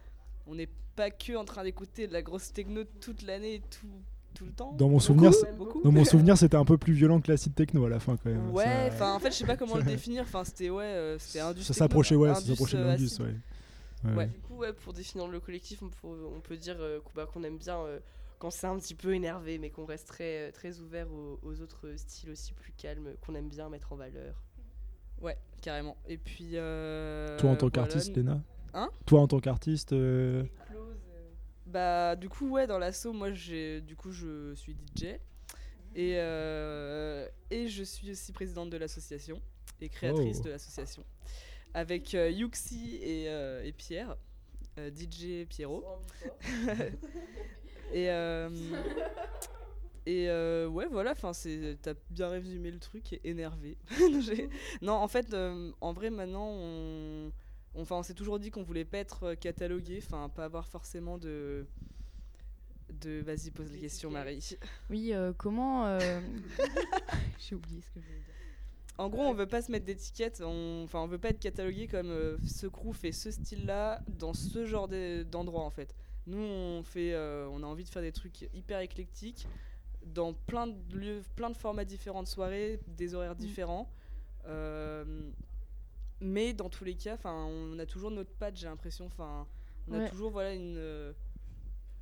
on n'est pas que en train d'écouter de la grosse techno toute l'année, tout, tout le temps. Dans mon souvenir, Beaucoup. Dans mon souvenir, c'était un peu plus violent que l'acide techno à la fin quand même. Ouais, Ça- enfin en fait je sais pas comment le définir. Enfin c'était ouais, euh, c'était indus. ça s'approchait, ouais, ça s'approchait de l'indus, ouais. Ouais. Du coup, ouais, pour définir le collectif, on peut, on peut dire euh, qu'on bah, qu'on aime bien euh, quand c'est un petit peu énervé, mais qu'on reste très, euh, très ouvert aux, aux autres styles aussi plus calmes, qu'on aime bien mettre en valeur. Ouais, carrément. Et puis. euh, Toi en tant voilà, qu'artiste, Léna Hein? Toi en tant qu'artiste, euh, Bah, du coup, ouais, dans l'assaut, moi, j'ai, du coup, je suis DJ. Et, euh, et je suis aussi présidente de l'association et créatrice Oh. de l'association. Avec euh, Yuxi et, euh, et Pierre, euh, DJ Pierrot. et euh, et euh, ouais, voilà, enfin, c'est, t'as bien résumé le truc, et énervé. Non, en fait, euh, en vrai, maintenant, on, on- enfin, on s'est toujours dit qu'on voulait pas être catalogué, enfin, pas avoir forcément de. de Vas-y, pose les questions, Marie. Oui, euh, comment. euh, J'ai oublié ce que je voulais dire. En gros, on veut pas se mettre d'étiquette, on, enfin, on veut pas être catalogué comme euh, ce crew fait ce style-là dans ce genre de- d'endroit en fait. Nous, on fait, euh, on a envie de faire des trucs hyper éclectiques dans plein de lieux, plein de formats différents de soirées, des horaires différents. Euh, mais dans tous les cas, enfin, on a toujours notre patte, j'ai l'impression. Enfin, on a toujours voilà une,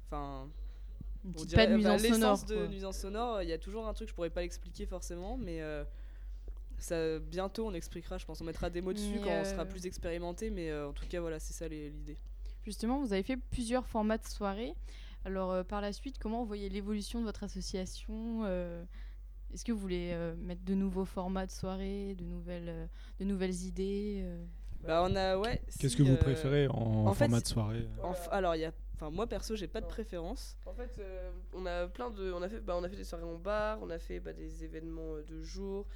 enfin, Une petite dirait- enfin, nuisance sonore. l'essence de nuisance sonore, il y a toujours un truc, je pourrais pas l'expliquer forcément, mais ça, bientôt on expliquera, je pense. On mettra des mots dessus Mais, quand on sera euh, plus expérimenté, mais euh, en tout cas, voilà, c'est ça l'idée. Justement, vous avez fait plusieurs formats de soirée. Alors, euh, par la suite, comment vous voyez l'évolution de votre association euh, Est-ce que vous voulez euh, mettre de nouveaux formats de soirée, de nouvelles, euh, de nouvelles idées euh Bah, on a, ouais. qu'est-ce si, que vous euh, préférez en, en fait, format de soirée en f- alors, il y a. Enfin, moi perso, j'ai pas de préférence. En fait, euh, on a plein de. On a fait, bah, on a fait des soirées en bar, on a fait bah, des événements euh, de jour,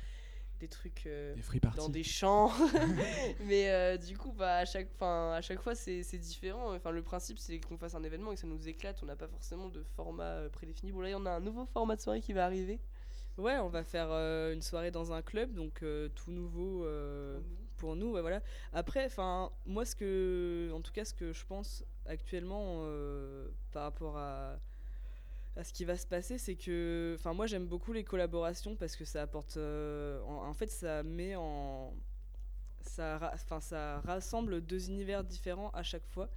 des trucs. euh, Des free dans des champs. Mais euh, du coup, bah, à, chaque, fin, à chaque fois, c'est c'est différent. Enfin, le principe, c'est qu'on fasse un événement et que ça nous éclate. On n'a pas forcément de format euh, prédéfini. Bon, là, on a un nouveau format de soirée qui va arriver. Ouais, on va faire euh, une soirée dans un club, donc euh, tout nouveau euh, pour nous. ouais, voilà. Après, enfin, moi, ce que, en tout cas, ce que je pense actuellement euh, par rapport à ce qui va se passer, c'est que, enfin, moi j'aime beaucoup les collaborations parce que ça apporte, euh, en, en fait, ça met en, ça, enfin, ça rassemble deux univers différents à chaque fois.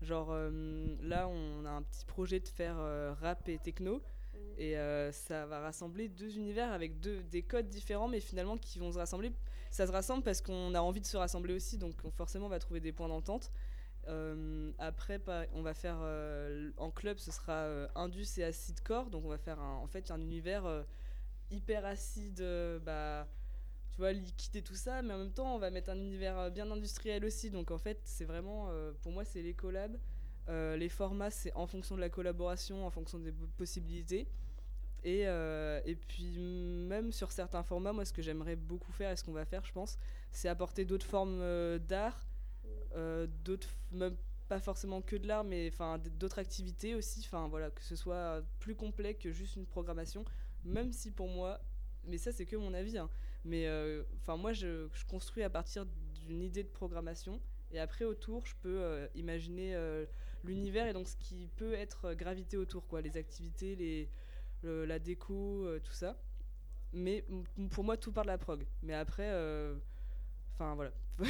Genre euh, là, on a un petit projet de faire euh, rap et techno. Et euh, ça va rassembler deux univers avec deux, des codes différents, mais finalement qui vont se rassembler. Ça se rassemble parce qu'on a envie de se rassembler aussi, donc on- forcément on va trouver des points d'entente. Euh, après, on va faire euh, en club, ce sera euh, Indus et Acid Core, donc on va faire un- en fait un univers hyper acide, bah, tu vois, liquide et tout ça, mais en même temps on va mettre un univers bien industriel aussi, donc en fait c'est vraiment, pour moi c'est les collabs. Les formats, c'est en fonction de la collaboration, en fonction des possibilités. Et, et puis même sur certains formats, moi ce que j'aimerais beaucoup faire et ce qu'on va faire, je pense, c'est apporter d'autres formes d'art, d'autres, f- même pas forcément que de l'art, mais enfin d'autres activités aussi. Enfin voilà, que ce soit plus complet que juste une programmation, même si pour moi, mais ça c'est que mon avis, hein, mais euh, enfin moi je, construis à partir d'une idée de programmation et après autour je peux euh, imaginer euh, l'univers et donc ce qui peut être euh, gravité autour quoi, les activités, les le- la déco, euh, tout ça. Mais pour moi, tout part de la prog. Mais après, euh, enfin voilà.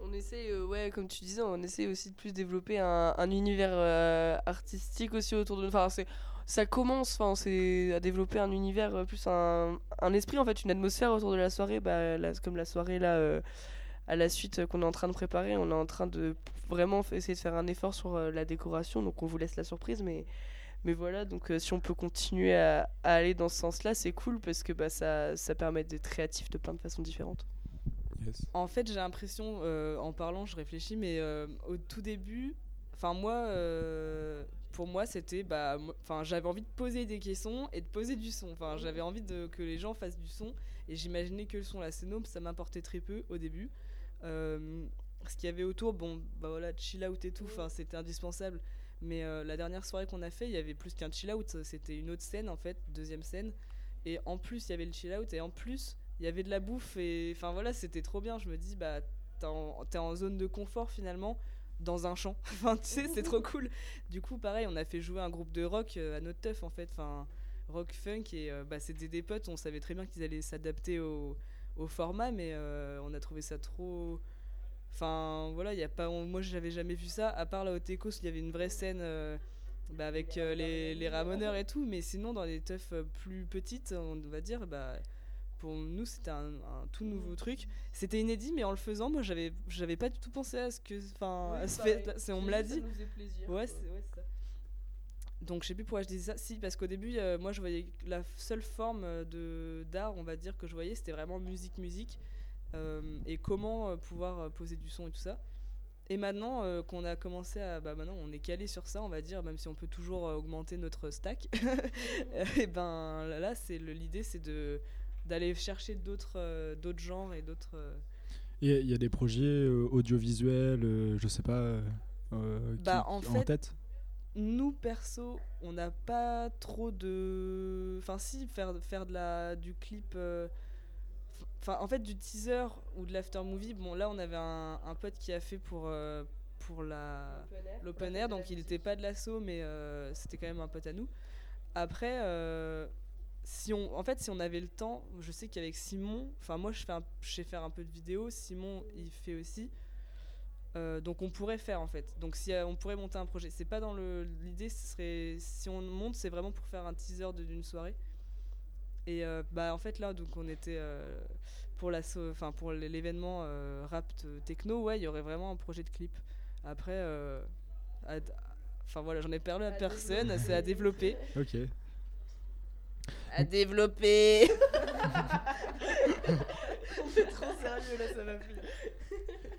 On essaie, euh, ouais, comme tu disais, on essaie aussi de plus développer un, un univers euh, artistique aussi autour de nous. Enfin, ça commence, enfin, c'est à développer un univers euh, plus un, esprit en fait, une atmosphère autour de la soirée, bah, comme la soirée là, à la suite qu'on est en train de préparer, on est en train de vraiment essayer de faire un effort sur la décoration, donc on vous laisse la surprise, mais mais voilà, donc si on peut continuer à, à aller dans ce sens-là, c'est cool parce que bah, ça, ça permet d'être créatif de plein de façons différentes. Yes. En fait, j'ai l'impression, euh, en parlant, je réfléchis, mais euh, au tout début, enfin moi, euh, pour moi, c'était, bah, enfin, j'avais envie de poser des questions et de poser du son. Enfin, j'avais envie de que les gens fassent du son et j'imaginais que le son, la scéno, ça m'importait très peu au début. Ce qu'il y avait autour, bon, bah voilà, chill out et tout, enfin, c'était indispensable. Mais la dernière soirée qu'on a fait, il y avait plus qu'un chill out, c'était une autre scène en fait, deuxième scène. Et en plus, il y avait le chill out et en plus, il y avait de la bouffe et enfin voilà, c'était trop bien. Je me dis, bah, t'es en, zone de confort finalement dans un champ. Enfin, tu sais, c'est trop cool. Du coup, pareil, on a fait jouer un groupe de rock euh, à notre teuf en fait, enfin, rock funk et euh, bah, c'était des potes. On savait très bien qu'ils allaient s'adapter au, au format, mais euh, on a trouvé ça trop. Enfin, voilà, il y a pas, on- moi j'avais jamais vu ça, à part là au Tecos, il y avait une vraie scène euh, bah, avec euh, les, les ramoneurs et tout, mais sinon dans des teufs plus petites, on va dire, bah, pour nous c'était un, un tout nouveau truc. C'était inédit, mais en le faisant, moi j'avais, j'avais pas du tout pensé à ce que, enfin, c'est- on me l'a dit. Ouais, c'est ouais, c'est ça. Donc je sais plus pourquoi je disais ça. Si, parce qu'au début, euh, moi je voyais la seule forme euh, de d'art, on va dire, que je voyais, c'était vraiment musique, musique. euh, et comment pouvoir poser du son et tout ça. Et maintenant euh, qu'on a commencé à. Bah maintenant on est calé sur ça, on va dire, même si on peut toujours augmenter notre stack. et ben là, là, c'est le- l'idée, c'est de d'aller chercher d'autres euh, d'autres genres et d'autres. euh, Et il y a des projets euh, audiovisuels, euh, je sais pas, qui- Bah, en qui- fait, tête nous perso on n'a pas trop de enfin si faire faire de la du clip euh, enfin en fait du teaser ou de l'after movie bon là on avait un, un pote qui a fait pour euh, pour la l'open air donc il n'était pas de l'assaut mais euh, c'était quand même un pote à nous après euh, si on en fait si on avait le temps je sais qu'avec Simon enfin moi je fais un- je sais faire un peu de vidéo Simon il fait aussi euh, donc on pourrait faire en fait. Donc si euh, on pourrait monter un projet, c'est pas dans le l'idée, ce serait si on monte, c'est vraiment pour faire un teaser de- d'une soirée. Et euh, bah en fait là donc on était euh, pour la so- enfin pour l- l'événement euh, rap techno, ouais, il y aurait vraiment un projet de clip. Après euh, enfin voilà, j'en ai parlé à personne, c'est à développer. Ok. À développer. on est trop sérieux là, ça va plus.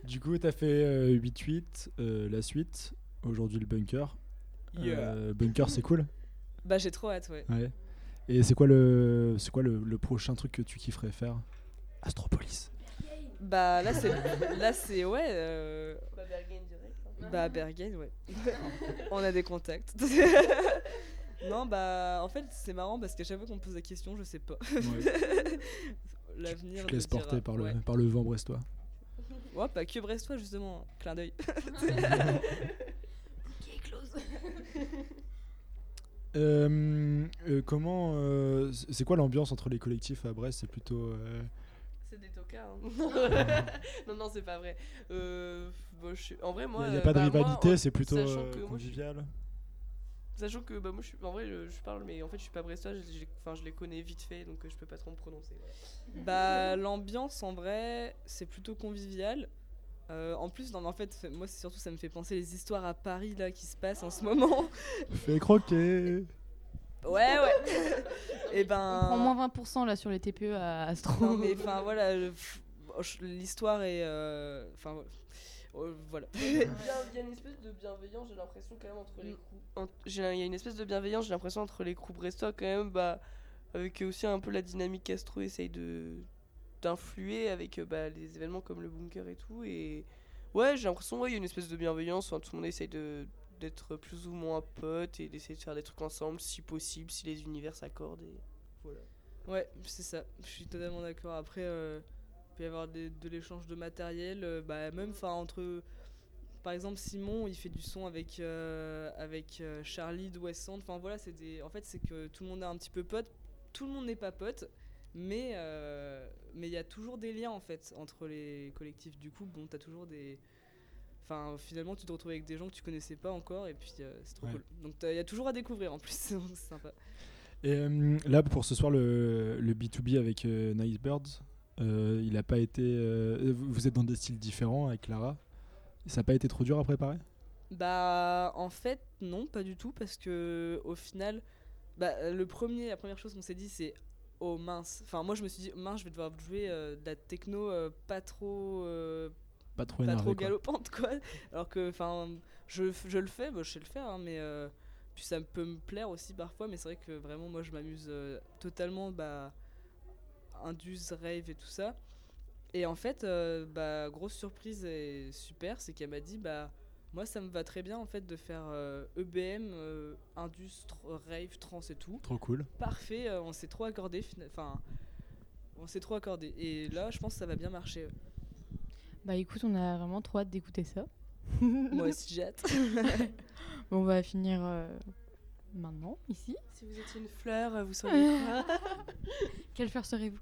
Du coup, t'as fait euh, 8-8, euh, la suite, aujourd'hui le bunker. Euh, bunker, c'est cool. Bah j'ai trop hâte, ouais. Ouais. Et c'est quoi le, c'est quoi le, le prochain truc que tu kifferais faire? Astropolis. Bah là c'est là c'est ouais euh, Bah Bergen direct. hein. Bah Bergen, ouais. On a des contacts. non, bah en fait c'est marrant parce qu'à chaque fois qu'on me pose la question, je sais pas. L'avenir. Je te porter par le, Ouais. par le vent brestois. Ouais, pas que Brestois justement. Clin d'œil. Euh, euh, comment. euh, c'est quoi l'ambiance entre les collectifs à Brest? C'est plutôt. euh, C'est des tocards. hein. non, non, c'est pas vrai. Euh, bon, je suis- En vrai, Il moi. n'y a, pas de bah, rivalité, c'est plutôt euh, que moi, convivial. Sachant que bah, moi, je suis... en vrai, je, je parle, mais en fait, je suis pas brestois, enfin, je les connais vite fait, donc euh, je peux pas trop me prononcer. Bah, l'ambiance, en vrai, c'est plutôt convivial. Euh, en plus, non, mais en fait, moi, c'est surtout, ça me fait penser les histoires à Paris, là, qui se passent en ce moment. Fais croquer Ouais, ouais. Et ben. On prend moins 20% là sur les TPE à Astro. Non, mais enfin, voilà, l'histoire est. euh, Enfin, euh, voilà. Il y a une espèce de bienveillance, j'ai l'impression, quand même, entre les crews. Il y a une espèce de bienveillance, j'ai l'impression, entre les crews brestois, quand même, bah, avec aussi un peu la dynamique qu'Astro essaye de d'influer avec euh, bah, les événements comme le bunker et tout. Et ouais, j'ai l'impression, ouais, il y a une espèce de bienveillance, enfin, tout le monde essaye de d'être plus ou moins potes et d'essayer de faire des trucs ensemble si possible, si les univers s'accordent. Et voilà. Ouais, c'est ça, je suis totalement d'accord. Après, euh, il peut y avoir des- de l'échange de matériel, euh, bah, même enfin entre. Par exemple, Simon, il fait du son avec, euh, avec euh, Charlie de West End. Enfin voilà, c'est des... en fait, c'est que tout le monde est un petit peu pote. Tout le monde n'est pas pote, mais euh, mais il y a toujours des liens en fait entre les collectifs. Du coup, bon, t'as toujours des. Enfin, finalement, tu te retrouves avec des gens que tu connaissais pas encore, et puis c'est trop Ouais. cool. Donc, il y a toujours à découvrir en plus, c'est sympa. Et là, pour ce soir, le, le B2B avec Nice Birds, il a pas été. euh, vous êtes dans des styles différents avec Clara. Ça n'a pas été trop dur à préparer? Bah, en fait, non, pas du tout, parce que au final, bah, le premier, la première chose qu'on s'est dit, c'est oh mince. Enfin, moi, je me suis dit mince, je vais devoir jouer euh, de la techno euh, pas trop, euh, Pas trop pas énervé. trop quoi. galopante, quoi. Alors que, enfin, je, je le fais, bah, je sais le faire, hein, mais euh, puis ça peut me plaire aussi parfois, mais c'est vrai que vraiment, moi, je m'amuse euh, totalement, bah, Indus, rave et tout ça. Et en fait, euh, bah, grosse surprise et super, c'est qu'elle m'a dit, bah, moi, ça me va très bien en fait de faire euh, EBM, euh, Indus, tr- rave, trans et tout. Trop cool. Parfait, euh, on s'est trop accordé. Enfin, on s'est trop accordé. Et là, je pense que ça va bien marcher. Bah écoute, on a vraiment trop hâte d'écouter ça. Moi aussi, j'ai hâte. Bon, on va finir euh, maintenant, ici. si vous étiez une fleur, vous seriez quoi? Quelle fleur serez-vous?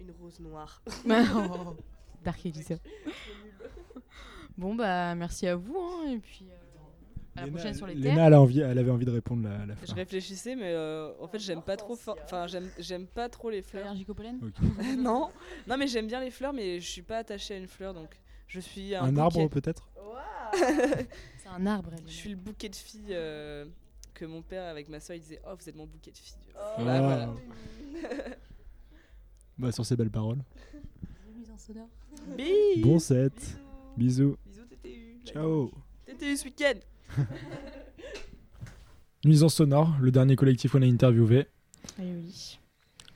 Une rose noire. Oh, Dark Elisa. Bon, bah merci à vous. hein, et puis euh, à la Léna- prochaine sur les Léna, terres. elle, a envie, elle avait envie de répondre la, la Je fleur. réfléchissais, mais euh, en fait, j'aime pas trop. Enfin, j'aime j'aime pas trop les fleurs. Allergique au pollen? Ok. non, non, mais j'aime bien les fleurs, mais je suis pas attachée à une fleur, donc je suis un, Un arbre peut-être? C'est un arbre. elle. Je suis le bouquet de filles euh, que mon père avec ma soeur il disait oh vous êtes mon bouquet de filles. Ah. Bah, voilà. Bah, sur ces belles paroles. En. Bisous. Bon set. Bisous. Bisous. Bisous TTU. Ciao. TTU ce week-end. Nuisance sonore, le dernier collectif qu'on a interviewé. Oui.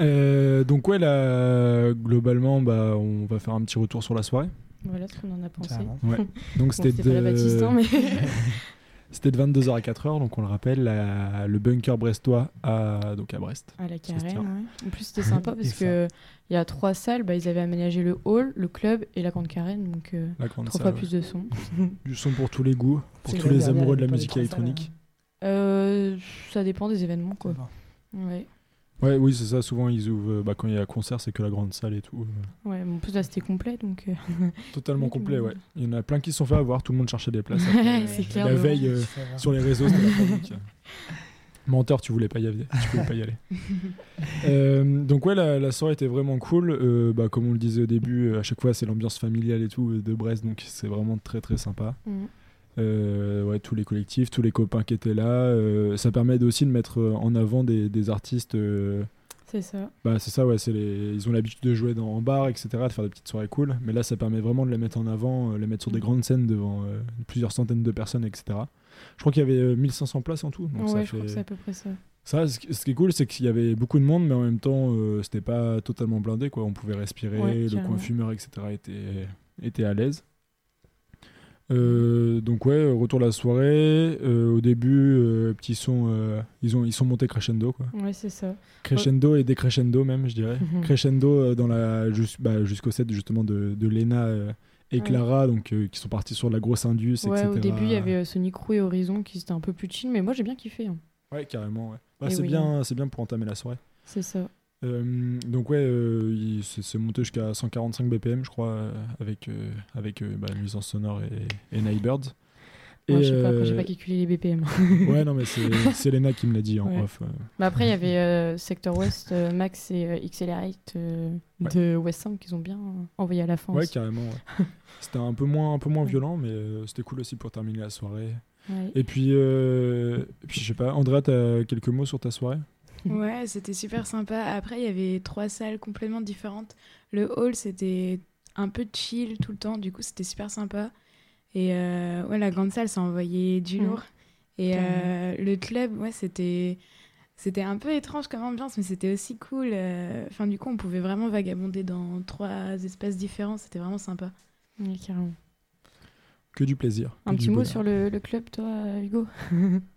Euh, donc ouais, là, globalement, bah, on va faire un petit retour sur la soirée. Voilà ce qu'on en a pensé. Ouais. Donc Bon, c'était pas la de... Baptiste, hein, mais c'était de 22h à 4h, donc on le rappelle, le bunker brestois à, donc à Brest. à la carène. ouais. En plus, c'était sympa parce ça. que il y a trois salles. Bah, ils avaient aménagé le hall, le club et la grande carène. Donc, euh, La grande trois salle, fois ouais. plus de son. Du son pour tous les goûts, pour tous les amoureux de la musique salles, électronique. Euh, ça dépend des événements, quoi. Ouais. Ouais, oui, c'est ça. Souvent, ils ouvrent, euh, bah, quand il y a concert, c'est que la grande salle et tout. euh, Ouais, mais en plus là c'était complet donc. euh, Totalement Oui, complet, ouais. Il y en a plein qui se sont fait avoir, tout le monde cherchait des places. après, C'est euh, clair, La le veille, euh, sur les réseaux, c'était la panique. Menteur, tu voulais pas y aller. Tu pouvais pas y aller. Euh, donc ouais, la, la soirée était vraiment cool. Euh, bah, comme on le disait au début, euh, à chaque fois c'est l'ambiance familiale et tout de Brest, donc c'est vraiment très très sympa. mm. Euh, ouais, tous les collectifs, tous les copains qui étaient là. euh, ça permet aussi de mettre euh, en avant des, des artistes. euh, C'est ça. bah c'est ça, ouais. C'est les, ils ont l'habitude de jouer dans, en bar, etc., de faire des petites soirées cool. Mais là, ça permet vraiment de les mettre en avant, les mettre sur des Mhm. grandes scènes devant plusieurs centaines de personnes, etc. Je crois qu'il y avait euh, 1500 places en tout. Donc ouais, ça je crois que c'est à peu près ça. Ça, ce qui est cool, c'est qu'il y avait beaucoup de monde, mais en même temps, c'était pas totalement blindé. Quoi. On pouvait respirer, Ouais, le coin fumeur, etc. était, était à l'aise. Euh, donc ouais, retour de la soirée. Euh, au début, euh, petit son, euh, ils ont ils sont montés crescendo quoi. Ouais, c'est ça. Crescendo et décrescendo même, je dirais. Mhm. Crescendo euh, dans la jus- bah, jusqu'au set justement de, de Lena euh, et Ouais. Clara, donc euh, qui sont partis sur la grosse indus, Ouais, etc. au début il y avait euh, Sonic Crew et Horizon qui étaient un peu plus chill, mais moi j'ai bien kiffé. hein. Ouais, carrément. Ouais. Bah, c'est oui. bien, c'est bien pour entamer la soirée. C'est ça. Euh, donc ouais, euh, il- c'est c'est monté jusqu'à 145 BPM, je crois, euh, avec euh, avec bah, nuisance sonore et, et Nightbirds. Moi, je sais pas, après, j'ai pas calculé les BPM. ouais, non mais c'est Lena qui me l'a dit en Ouais. off. Mais après, il y avait Sector West, Max et Accelerate de West 5 qu'ils ont bien envoyé à la fin. Ouais, aussi. carrément. ouais. C'était un peu moins un peu moins violent, mais c'était cool aussi pour terminer la soirée. Et puis et puis je sais pas, Andrea, t'as quelques mots sur ta soirée? Ouais, c'était super sympa. Après, il y avait trois salles complètement différentes. Le hall, c'était un peu chill tout le temps. Du coup, c'était super sympa. Et euh, ouais, la grande salle, ça envoyait du Mhm. lourd. Et euh, le club, ouais, c'était c'était un peu étrange comme ambiance, mais c'était aussi cool. Euh, Enfin, du coup, on pouvait vraiment vagabonder dans trois espaces différents. C'était vraiment sympa. Ouais, carrément. Que du plaisir. Un petit mot bonheur. sur le, le club, toi, Hugo?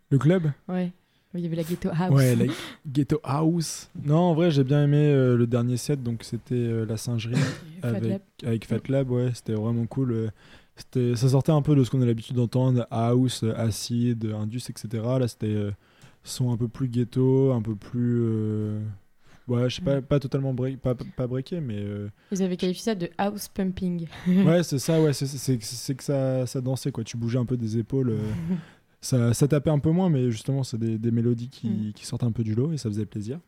Le club? Ouais. Il y avait la Ghetto House. Ouais, la Ghetto House. Non, en vrai, j'ai bien aimé euh, le dernier set, donc c'était euh, la singerie Fat avec, Lab. avec Fat Lab, ouais, c'était vraiment cool. euh, C'était, ça sortait un peu de ce qu'on a l'habitude d'entendre, house, euh, acid, indus, etc. Là, c'était euh, son un peu plus ghetto, un peu plus, ouais, je sais pas, pas totalement break, pas, pas breaké, mais euh, Ils avaient qualifié ça de house pumping. ouais, c'est ça, ouais, c'est, que ça, ça dansait quoi. Tu bougeais un peu des épaules. euh, ça, ça tapait un peu moins, mais justement, c'est des, des mélodies qui, Mm. qui sortent un peu du lot et ça faisait plaisir.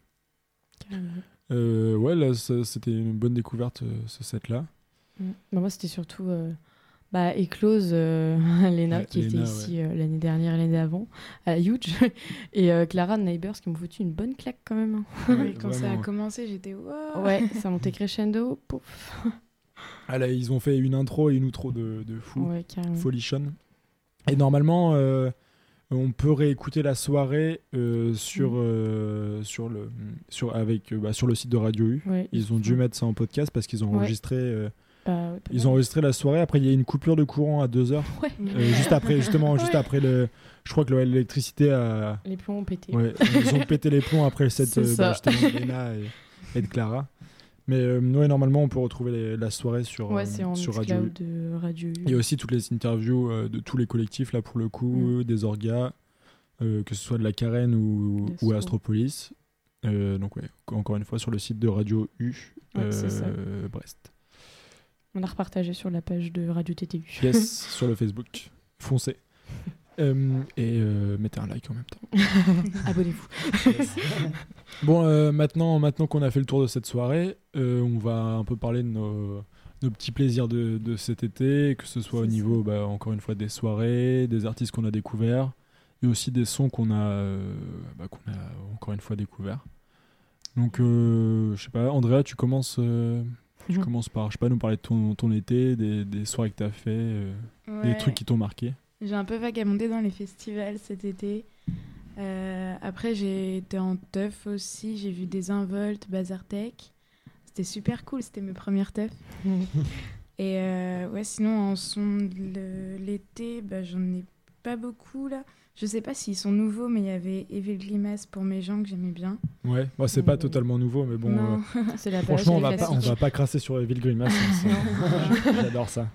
Euh, ouais, là, c'était une bonne découverte, euh, ce set-là. Mm. Bah, moi, c'était surtout euh, bah, Eclose, euh, Léna, Ouais, qui était ici euh, l'année dernière et l'année d'avant, à Huge, et euh, Clara de Neighbors qui m'ont foutu une bonne claque quand même. hein. Ouais, quand ça a commencé, j'étais waouh. Ouais, ça montait crescendo. Pouf. Ah, là, ils ont fait une intro et une outro de, de fou. Ouais, carrément. Folichon. Et normalement, euh, on peut réécouter la soirée euh, sur, Mm. euh, sur, le, sur, avec, bah, sur le site de Radio U. Ouais, Ils ont dû mettre ça en podcast parce qu'ils ont enregistré. Bah, ouais, ils ont enregistré la soirée. Après, il y a eu une coupure de courant à 2h. Ouais. juste après, justement, juste après le. Je crois que le- l'électricité a. Les plombs ont pété. Ils ont pété les plombs après le set C'est euh, bah, et, et de Clara. Mais euh, ouais, normalement, on peut retrouver les- la soirée sur, Ouais, euh, en sur Radio de Radio U. Il y a aussi toutes les interviews euh, de tous les collectifs, là pour le coup, Mm. des orgas, euh, que ce soit de la Carène ou, ou Astropolis. Euh, donc, ouais, encore une fois, sur le site de Radio U, Ouais, Brest. On a repartagé sur la page de Radio TTU. Yes, sur le Facebook. Foncez. Euh, et euh, mettez un like en même temps. Abonnez-vous. Bon, euh, maintenant, maintenant qu'on a fait le tour de cette soirée, euh, on va un peu parler de nos, nos petits plaisirs de, de cet été, que ce soit au niveau, bah, encore une fois, des soirées, des artistes qu'on a découverts, et aussi des sons qu'on a, euh, bah, qu'on a encore une fois découverts. Donc, euh, je sais pas, Andrea, tu commences, euh, tu Mhm. commences par, je sais pas, nous parler de ton, ton été, des, des soirées que tu as fait, euh, des trucs qui t'ont marqué. J'ai un peu vagabondé dans les festivals cet été. Euh, après, j'ai été en teuf aussi. J'ai vu des involtes, Bazar Tech. C'était super cool. C'était mes premières teufs. Et euh, ouais, sinon, en son de l'été, bah, j'en ai pas beaucoup là. Je sais pas s'ils sont nouveaux, mais il y avait Evil Grimace pour mes gens que j'aimais bien. Ouais, moi c'est pas Euh, totalement nouveau, mais bon, non. euh, la franchement, on va, pas, on va pas crasser sur Evil Grimace. hein, J'adore ça.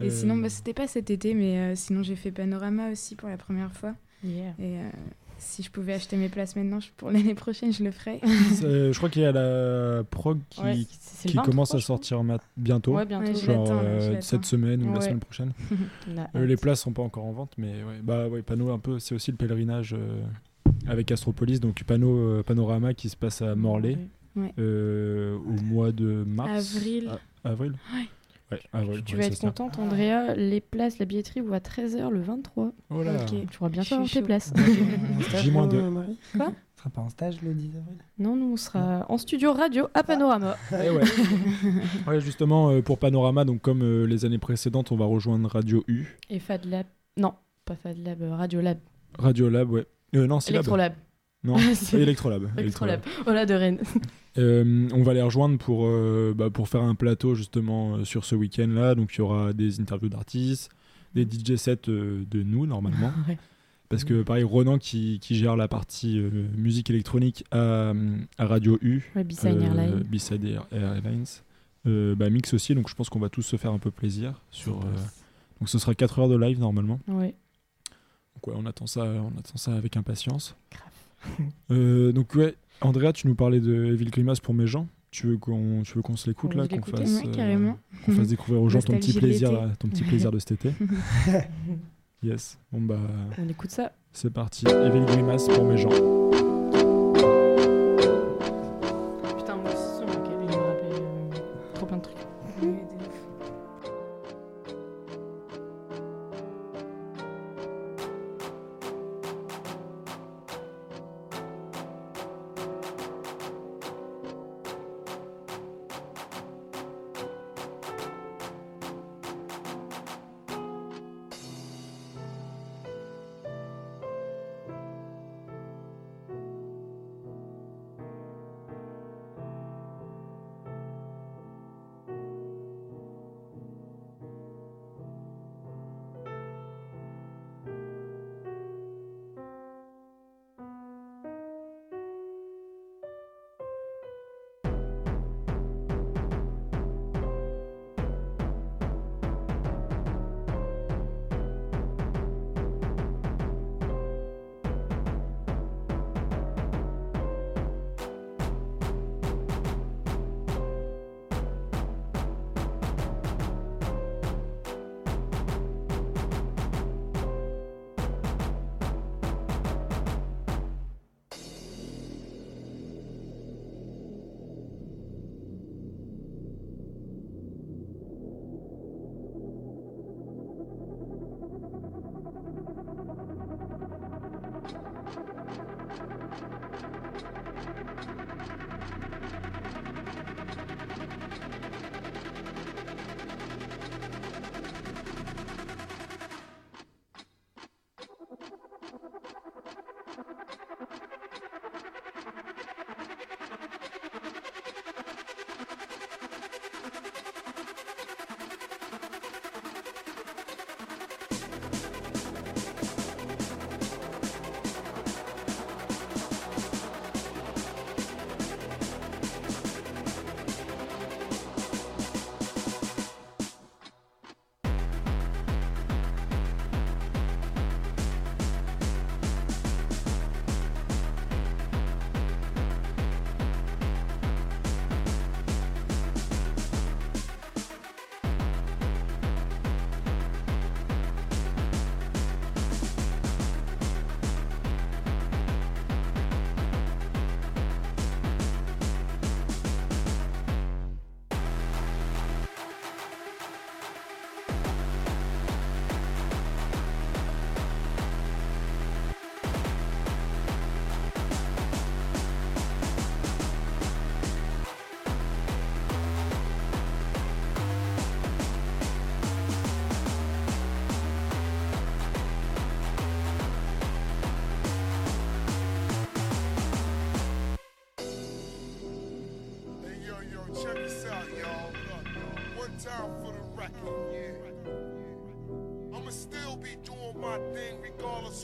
Et Euh, sinon, bah, c'était pas cet été, mais euh, sinon, j'ai fait Panorama aussi pour la première fois. Yeah. Et euh, si je pouvais acheter mes places maintenant, je- pour l'année prochaine, je le ferais. je crois qu'il y a la prog qui, Ouais, c'est le qui 23, commence à sortir ma- bientôt. Ouais, bientôt. Ouais, Genre euh, l'attends. cette semaine ou la semaine prochaine. Euh, les places sont pas encore en vente, mais ouais, bah ouais, Pano un peu, c'est aussi le pèlerinage euh, avec Astropolis, donc Pano, euh, Panorama qui se passe à Morlaix Ouais. euh, au mois de mars. Avril. Ah, avril Ouais. Avril. Tu ouais, vas être ça. contente, Andrea. Les places, la billetterie ouvre à 13h le 23. Oh là. Ok. Tu pourras bientôt tes places. En stage, J-2. euh, Marie Quoi Tu seras pas en stage le 10 avril Non, nous, on sera en studio radio à Panorama. Eh ouais. Ouais, justement, euh, pour Panorama, donc comme euh, les années précédentes, on va rejoindre Radio U. Et Fad Lab. Non, pas Fad Lab, euh, Radio Lab. Radio Lab, ouais. Euh, non, c'est Lab. Electrolab. Non, C'est- Electrolab. Electrolab. Voilà de Rennes. Euh, on va les rejoindre pour, euh, bah, pour faire un plateau justement euh, sur ce week-end-là. Donc il y aura des interviews d'artistes, des DJ sets de nous normalement. Ouais. Parce que pareil, Ronan qui, qui gère la partie musique électronique à, à Radio U, Ouais, B-Side euh, Airline. B-Side Air- Airlines, bah, mix aussi. Donc je pense qu'on va tous se faire un peu plaisir. Sur, donc ce sera 4 heures de live normalement. Ouais. Donc ouais, on attend ça, on attend ça avec impatience. Grave. Donc ouais, Andrea, tu nous parlais de Evil Grimace pour mes gens. Tu veux qu'on, tu veux qu'on se l'écoute On là, qu'on fasse, Ouais, carrément. qu'on fasse découvrir aux gens ton petit plaisir, là, ton petit plaisir de cet été. yes. Bon bah, On écoute ça. c'est parti. Evil Grimace pour mes gens.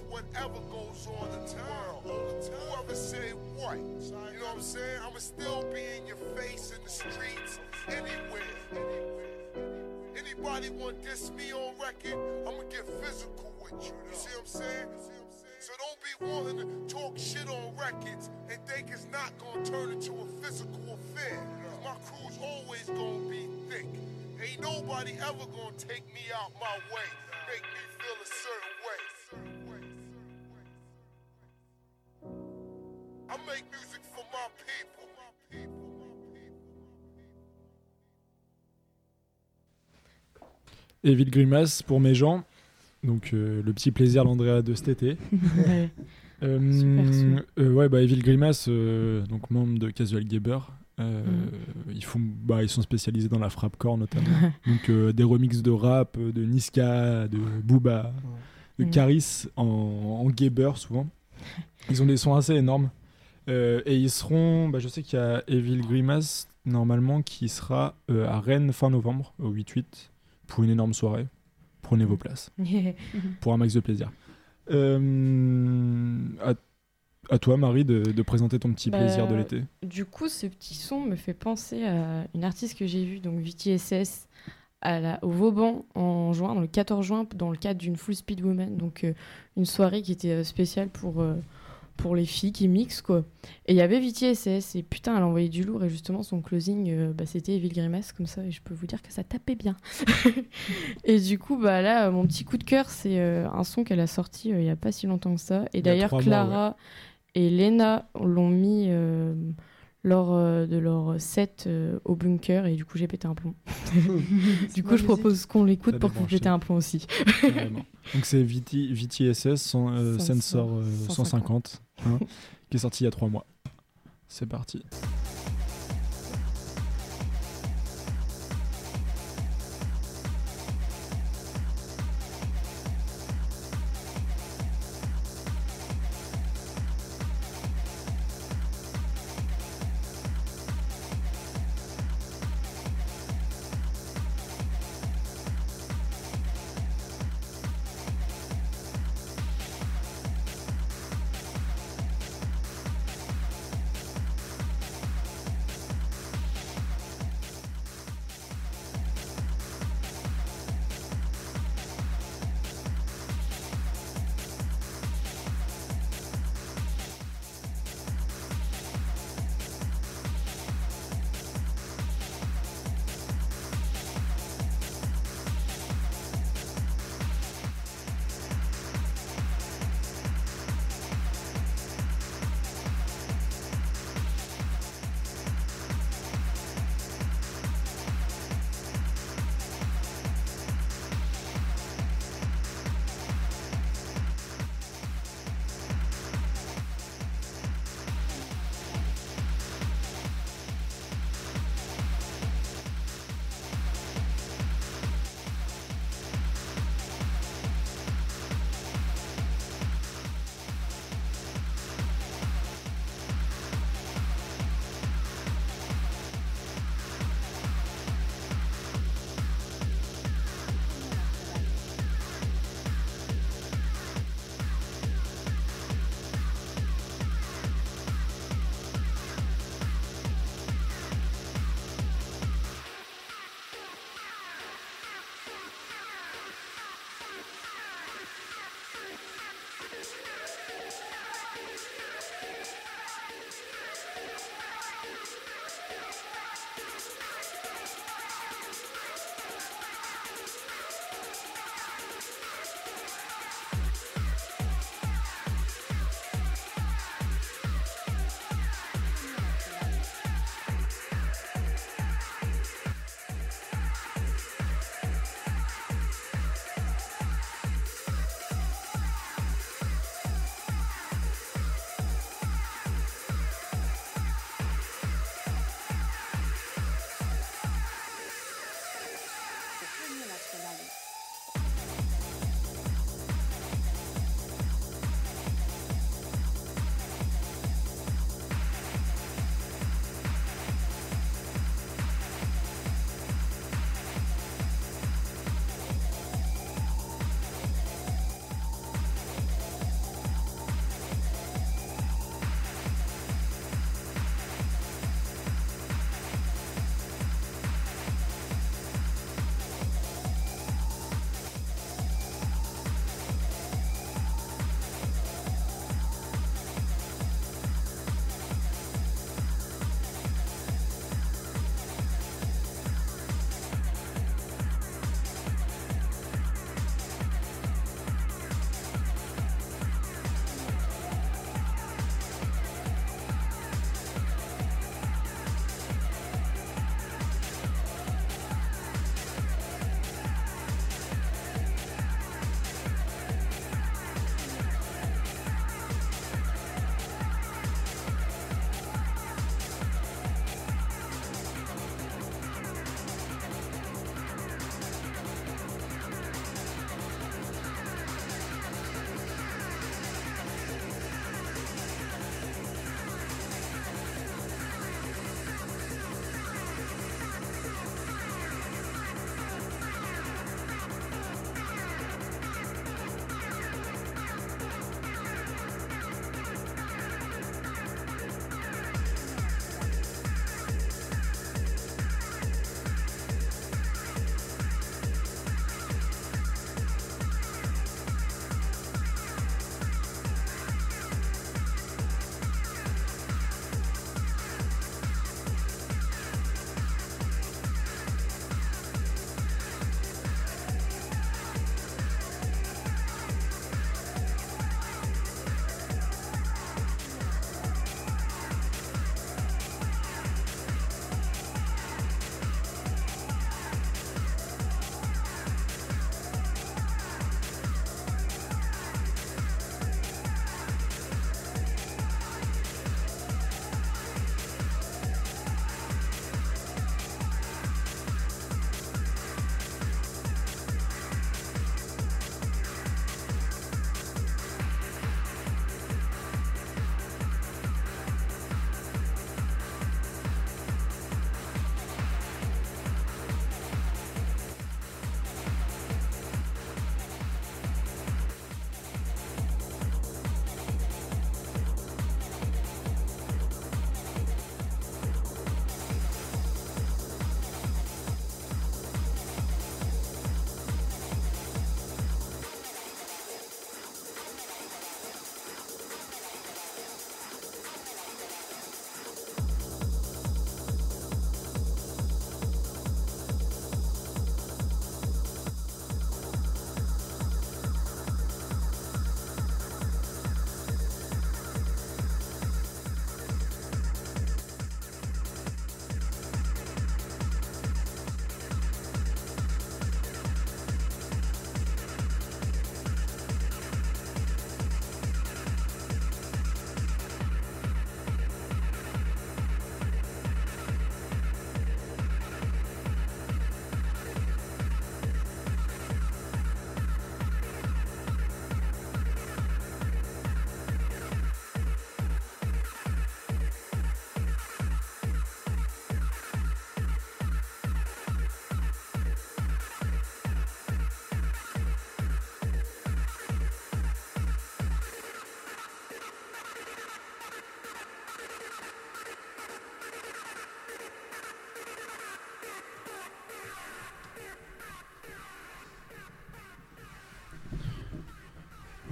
Whatever goes on in the world. Whoever say what, you know what I'm saying? I'ma still be in your face in the streets, anywhere. Anybody want this me on record, I'ma get physical with you. You see what I'm saying? So don't be willing to talk shit on records and think it's not gonna turn into a physical affair. 'Cause my crew's always gonna be thick. Ain't nobody ever gonna take me out my way, make me feel a certain way. I make music for my people. Evil Grimace pour mes gens. Donc euh, le petit plaisir d'Andrea de cet été. Ouais. Euh, Super sous. euh, ouais, bah, Evil Grimace, euh, donc membre de Casual Gaber. euh, Mm. ils, font, bah, ils sont spécialisés dans la frappe-core notamment. donc euh, des remixes de rap, de Niska, de Booba, de Mm. Caris en, en Gaber souvent. Ils ont des sons assez énormes. Euh, et ils seront, bah, je sais qu'il y a Evil Grimace normalement qui sera euh, à Rennes fin novembre au 8-8 pour une énorme soirée. Prenez vos places pour un max de plaisir. Euh, à, à toi, Marie, de, de présenter ton petit Bah, plaisir de l'été. Du coup, ce petit son me fait penser à une artiste que j'ai vue, donc VTSS, à la, au Vauban en juin, dans le 14 juin, dans le cadre d'une Full Speed Woman, donc euh, une soirée qui était spéciale pour, euh, pour les filles qui mixent, quoi. Et il y avait Viti SS, et putain, elle a envoyé du lourd, et justement, son closing, euh, bah, c'était Evil Grimace, comme ça, et je peux vous dire que ça tapait bien. et du coup, bah là, mon petit coup de cœur, c'est euh, un son qu'elle a sorti euh, il y a pas si longtemps que ça. Et d'ailleurs, mois, Clara et Lena l'ont mis euh, lors euh, de leur set euh, au bunker, et du coup, j'ai pété un plomb. du coup, je propose qu'on l'écoute pour que vous pétez un plomb aussi. Donc c'est VT, VTSS son, euh, Sensor, Sensor euh, 150. 150, hein, qui est sorti il y a trois mois. C'est parti.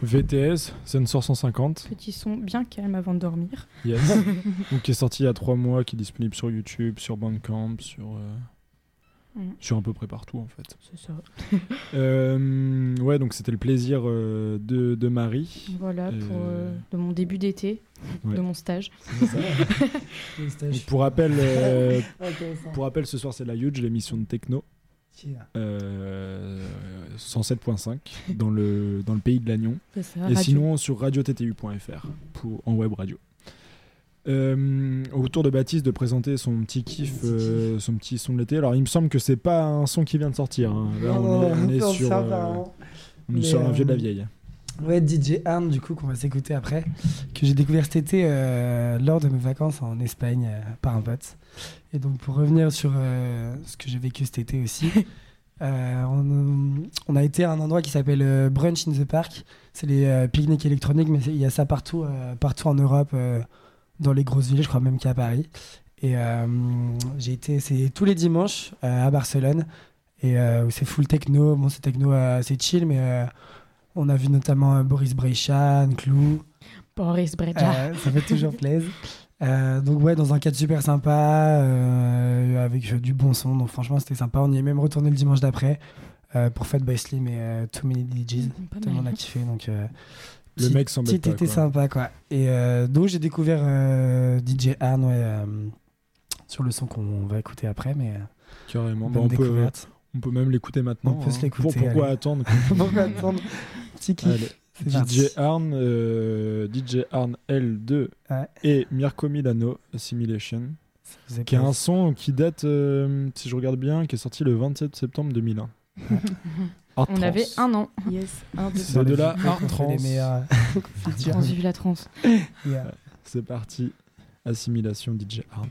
VTS, Sensor 150, Petit son bien calme avant de dormir. yes. donc, qui est sorti il y a trois mois, qui est disponible sur YouTube, sur Bandcamp, sur, euh, Mm. sur à peu près partout en fait. C'est ça. Euh, ouais, donc c'était le plaisir euh, de, de Marie. Voilà pour Euh, de mon début d'été, Ouais. de mon stage. Donc, pour rappel, euh, pour rappel, ce soir c'est la Huge, l'émission de techno. Euh, 107.5 dans le, dans le pays de l'Agnon. Et radio. sinon sur radiottu.fr en web radio. Euh, au tour de Baptiste de présenter son petit kiff, euh, son petit son de l'été. Alors il me semble que c'est pas un son qui vient de sortir. hein. Là on est, on est Non, sur, euh, on est sur un vieux de la euh, vieille. Ouais, DJ Arn, du coup, qu'on va s'écouter après, que j'ai découvert cet été euh, lors de mes vacances en Espagne euh, par un pote. Et donc, pour revenir sur euh, ce que j'ai vécu cet été aussi, euh, on, on a été à un endroit qui s'appelle euh, Brunch in the Park. C'est les euh, pique-niques électroniques, mais c'est- il y a ça partout, euh, partout en Europe, euh, dans les grosses villes, je crois même qu'à Paris. Et euh, j'ai été, c'est tous les dimanches euh, à Barcelone. Et euh, où c'est full techno. Bon, c'est techno euh, assez chill, mais euh, on a vu notamment euh, Boris Brejchan, Clou. Boris Brejcha. Euh, ça fait toujours plaisir. Euh, donc ouais, dans un cadre super sympa, euh, avec euh, du bon son. Donc franchement, c'était sympa. On y est même retourné le dimanche d'après euh, pour Fat by Slim et euh, Too Many DJs. Pas Tout le monde a kiffé. Donc euh, Le mec pas. été quoi. sympa quoi. Et euh, donc j'ai découvert euh, DJ Arn ouais, euh, sur le son qu'on va écouter après, mais Carrément. Bah, on, peut, on peut même l'écouter maintenant. On peut se hein. l'écouter, Pour- Pourquoi allez. attendre Pourquoi attendre? Petit kiff. DJ Arn, euh, DJ Arn L2 Ouais. et Mirko Milano, Assimilation, qui pas- un son qui date, euh, si je regarde bien, qui est sorti le 27 septembre 2001. Art On avait un an. Yes. C'est de la art la. Yeah. C'est parti. Assimilation DJ Arn.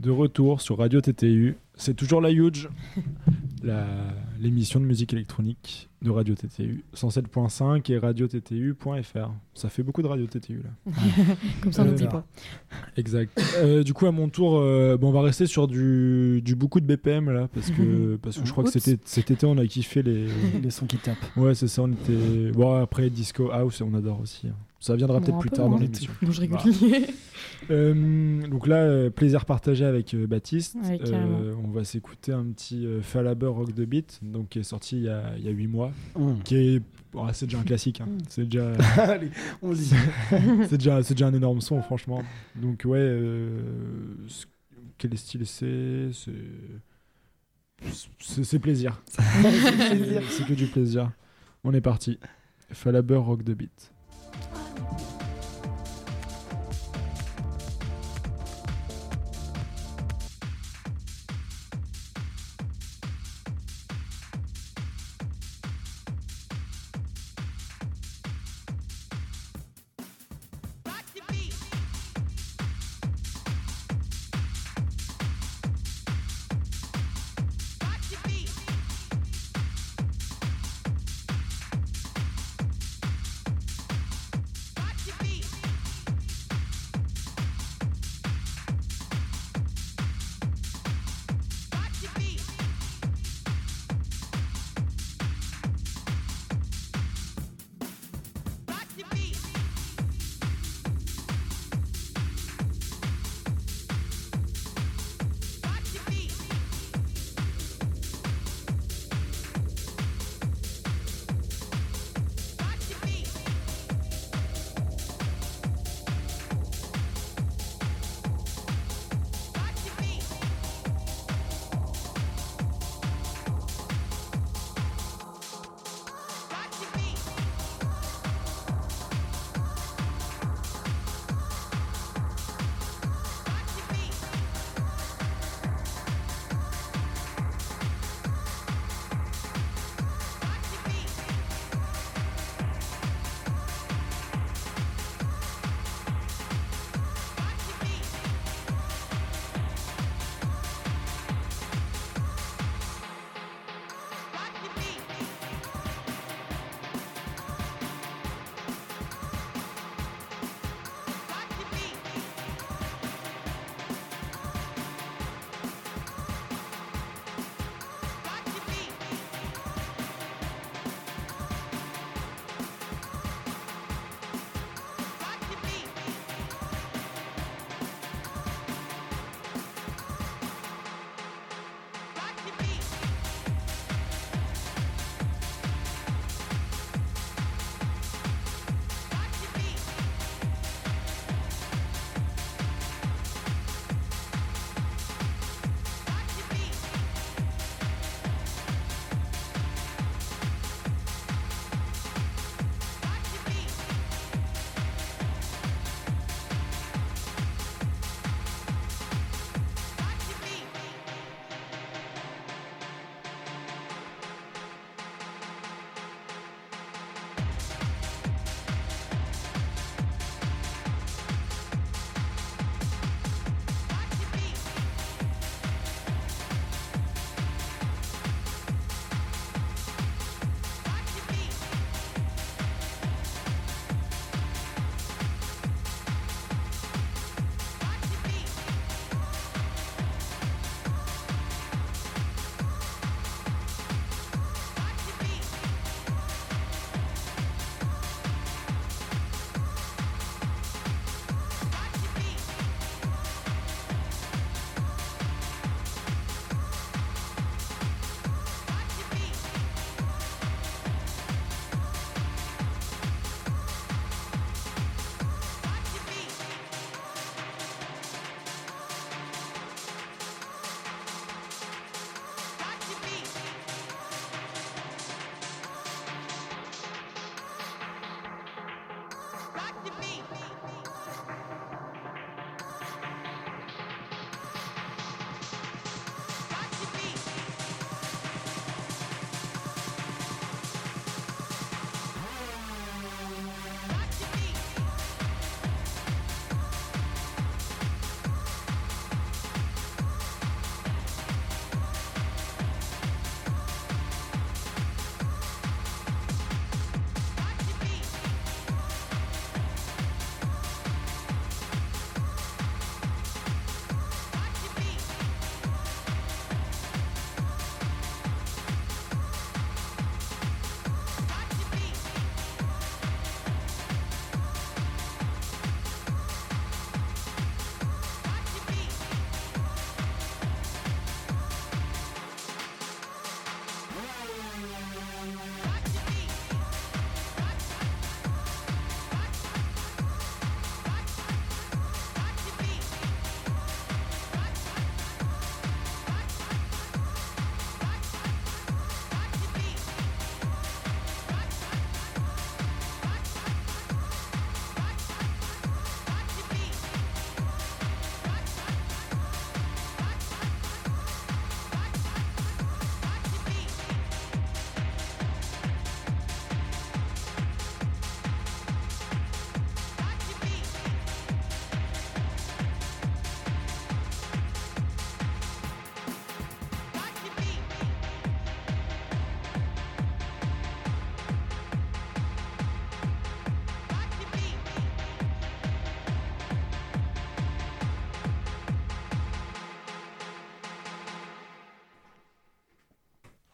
De retour sur Radio TTU. C'est toujours la Huge, l'émission de musique électronique de Radio TTU. 107.5 et radiottu.fr. Ça fait beaucoup de Radio TTU là. Comme ça, on Euh, n'oublie pas. Exact. Euh, du coup, à mon tour, euh, bon, on va rester sur du, du beaucoup de BPM là, parce que, parce que je crois que Oups. cet été, on a kiffé les. Les sons qui tapent. Ouais, c'est ça, on était. Bon, après, Disco House, on adore aussi. hein. Ça viendra Bon, peut-être plus peu tard dans l'émission. Non, je rigole. Voilà. Euh, donc là, euh, plaisir partagé avec euh, Baptiste. Ouais. Euh, on va s'écouter un petit euh, Falaber Rock the Beat, donc qui est sorti il y a, il y a 8 mois. Mmh. Qui est. bon, c'est déjà un classique. hein. Mm. C'est déjà. Allez, on lit. c'est déjà, c'est déjà un énorme son, franchement. Donc, ouais, euh, quel style c'est? C'est. Plaisir. C'est c'est que du plaisir. On est parti. Falaber Rock the Beat.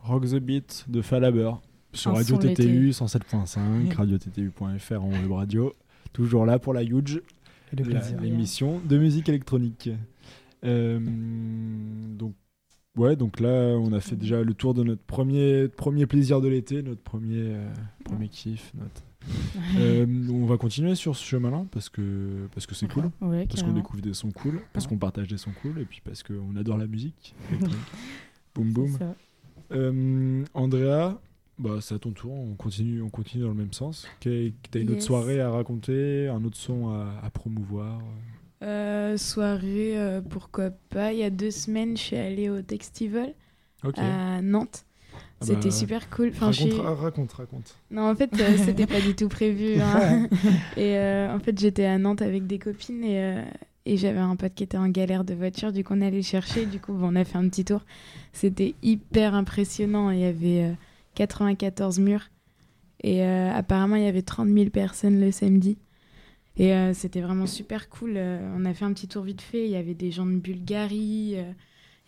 Rock the Beat de Falaber sur Un Radio TTU l'été. 107.5, radiottu.fr en web radio. Toujours là pour la Huge, l'émission de musique électronique. Euh, donc, ouais, donc là, on a fait déjà le tour de notre premier, premier plaisir de l'été, notre premier, euh, premier kiff. Notre... Euh, on va continuer sur ce chemin-là parce que parce que c'est cool, Ouais, parce qu'on découvre des sons cool, parce qu'on partage des sons cool et puis parce qu'on adore la musique. boum boum. Euh, Andrea, bah, c'est à ton tour, on continue, on continue dans le même sens. T'as une autre soirée à raconter, un autre son à, à promouvoir Euh, soirée, euh, pourquoi pas. Il y a deux semaines, je suis allée au Textival à Nantes. Ah C'était bah, super cool. Enfin, je raconte, suis- ra- raconte, raconte. Non, en fait, euh, c'était pas du tout prévu. hein. et euh, en fait, j'étais à Nantes avec des copines et, euh, et j'avais un pote qui était en galère de voiture. Du coup, on allait le chercher. Du coup, bon, on a fait un petit tour. C'était hyper impressionnant. Il y avait euh, 94 murs. Et euh, apparemment, il y avait 30 000 personnes le samedi. Et euh, c'était vraiment super cool. Euh, on a fait un petit tour vite fait. Il y avait des gens de Bulgarie. euh,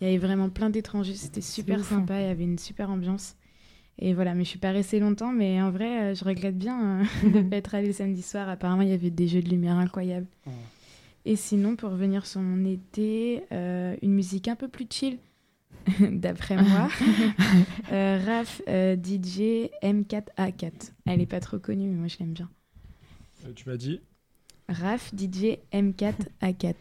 il y avait vraiment plein d'étrangers. C'était super ouf, hein. sympa. Il y avait une super ambiance. Et voilà, mais je suis pas restée longtemps. Mais en vrai, euh, je regrette bien euh, de pas être allée le samedi soir. Apparemment, il y avait des jeux de lumière incroyables. Ouais. Et sinon, pour revenir sur mon été, euh, une musique un peu plus chill, d'après moi. Euh, Raph euh, DJ M4A4. Elle est pas trop connue, mais moi je l'aime bien. Euh, tu m'as dit Raph DJ M4A4.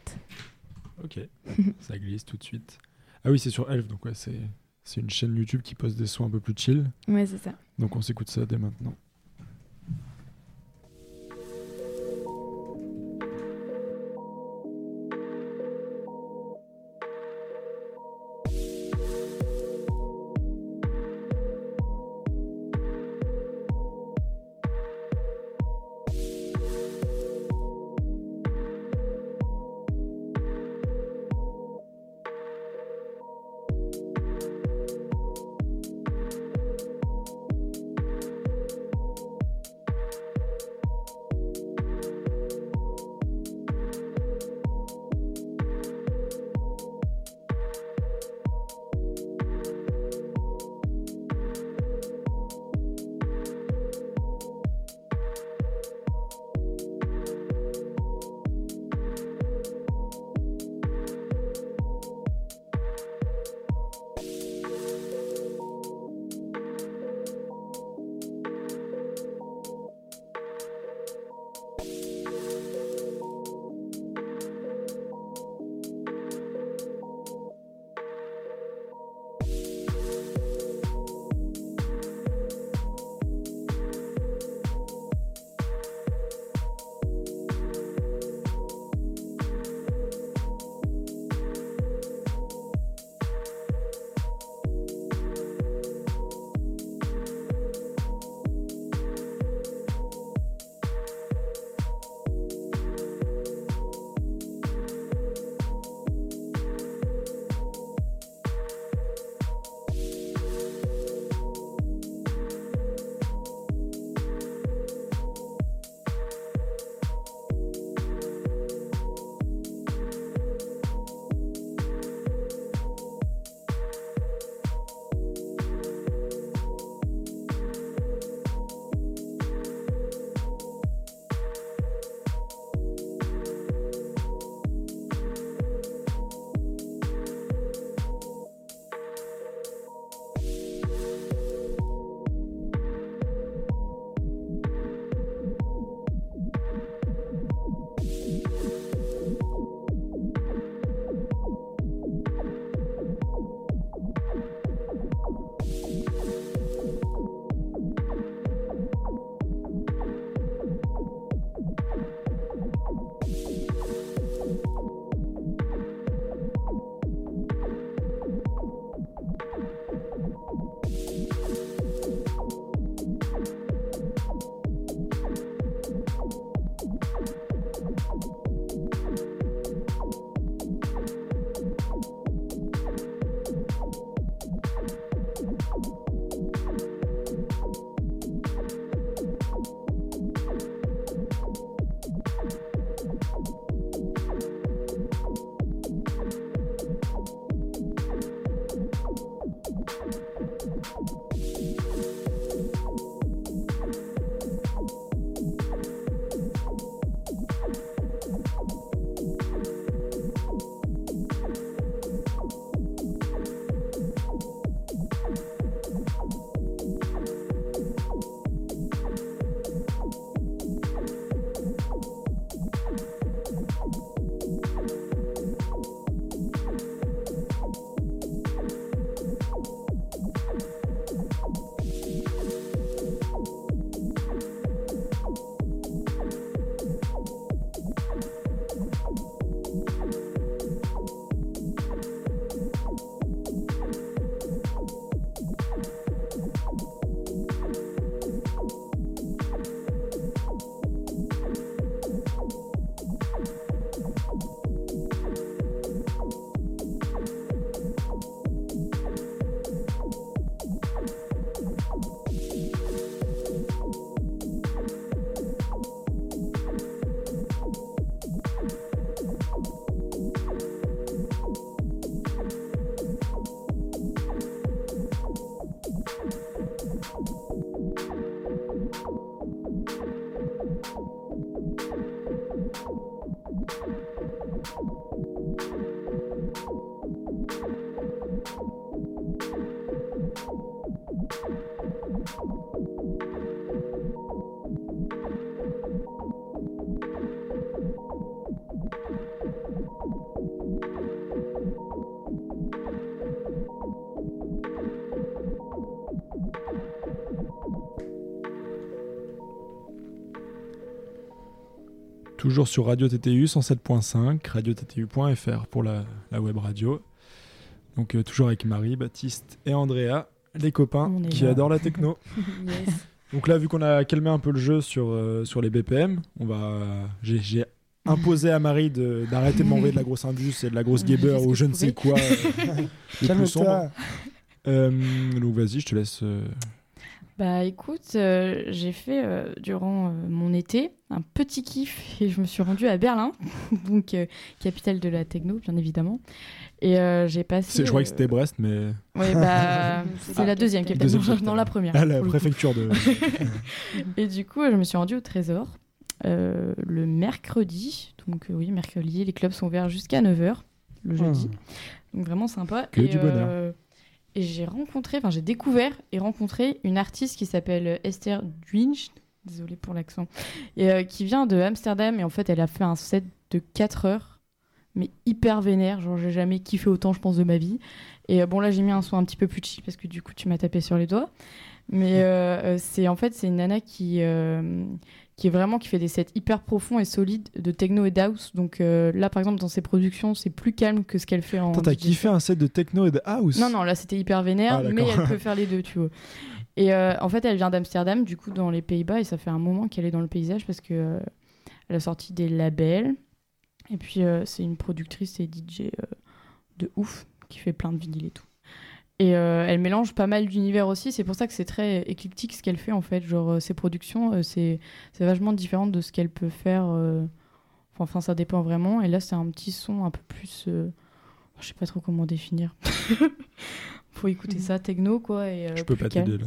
Ok, ça glisse tout de suite. Ah oui, c'est sur Elf, donc ouais, c'est c'est une chaîne YouTube qui poste des sons un peu plus chill. Ouais, c'est ça. Donc on s'écoute ça dès maintenant. Toujours sur Radio TTU 107.5, radiottu.fr pour la, la web radio. Donc euh, toujours avec Marie, Baptiste et Andrea, les copains qui là. adorent la techno. Yes. Donc là, vu qu'on a calmé un peu le jeu sur, euh, sur les BPM, on va. j'ai- J'ai imposé à Marie d'arrêter de m'envoyer de la grosse Indus et de la grosse Geber ou je ne sais quoi. euh. Calme-toi. Donc vas-y, je te laisse. Bah écoute, euh, j'ai fait euh, durant euh, mon été un petit kiff et je me suis rendue à Berlin, donc euh, capitale de la techno bien évidemment. Et euh, j'ai passé. c'est- je croyais que c'était Brest, mais Ouais, bah, C'est la la deuxième capitale, Deuxième non, capitale. non, la première. à la le coup. préfecture de. Et du coup, je me suis rendue au Trésor euh, le mercredi. Donc, euh, oui, mercredi, les clubs sont ouverts jusqu'à 9h le jeudi. Donc, vraiment sympa. Que et, du bonheur. Et j'ai rencontré, enfin, j'ai découvert et rencontré une artiste qui s'appelle Esther Dwinge. Désolée pour l'accent. Euh, qui vient de Amsterdam. Et en fait, elle a fait un set de 4 heures, mais hyper vénère. Genre, j'ai jamais kiffé autant, je pense, de ma vie. Et euh, bon, là, j'ai mis un son un petit peu plus chill parce que du coup, tu m'as tapé sur les doigts. Mais euh, c'est en fait, c'est une nana qui, qui est vraiment qui fait des sets hyper profonds et solides de techno et d'house. Donc euh, là, par exemple, dans ses productions, c'est plus calme que ce qu'elle fait en. Attends, t'as kiffé un set de techno et de house? Non, non, là c'était hyper vénère, Ah, mais elle peut faire les deux, tu vois. Et euh, en fait, elle vient d'Amsterdam, du coup, dans les Pays-Bas, et ça fait un moment qu'elle est dans le paysage parce que euh, elle a sorti des labels. Et puis, c'est une productrice et DJ de ouf qui fait plein de vinyles et tout. Et euh, elle mélange pas mal d'univers aussi, c'est pour ça que c'est très éclectique ce qu'elle fait en fait. Genre, euh, ses productions, euh, c'est c'est vachement différent de ce qu'elle peut faire. euh, Enfin, ça dépend vraiment. Et là, c'est un petit son un peu plus. Je sais pas trop comment définir. Faut écouter ça, techno quoi. Et, Je peux pas t'aider là.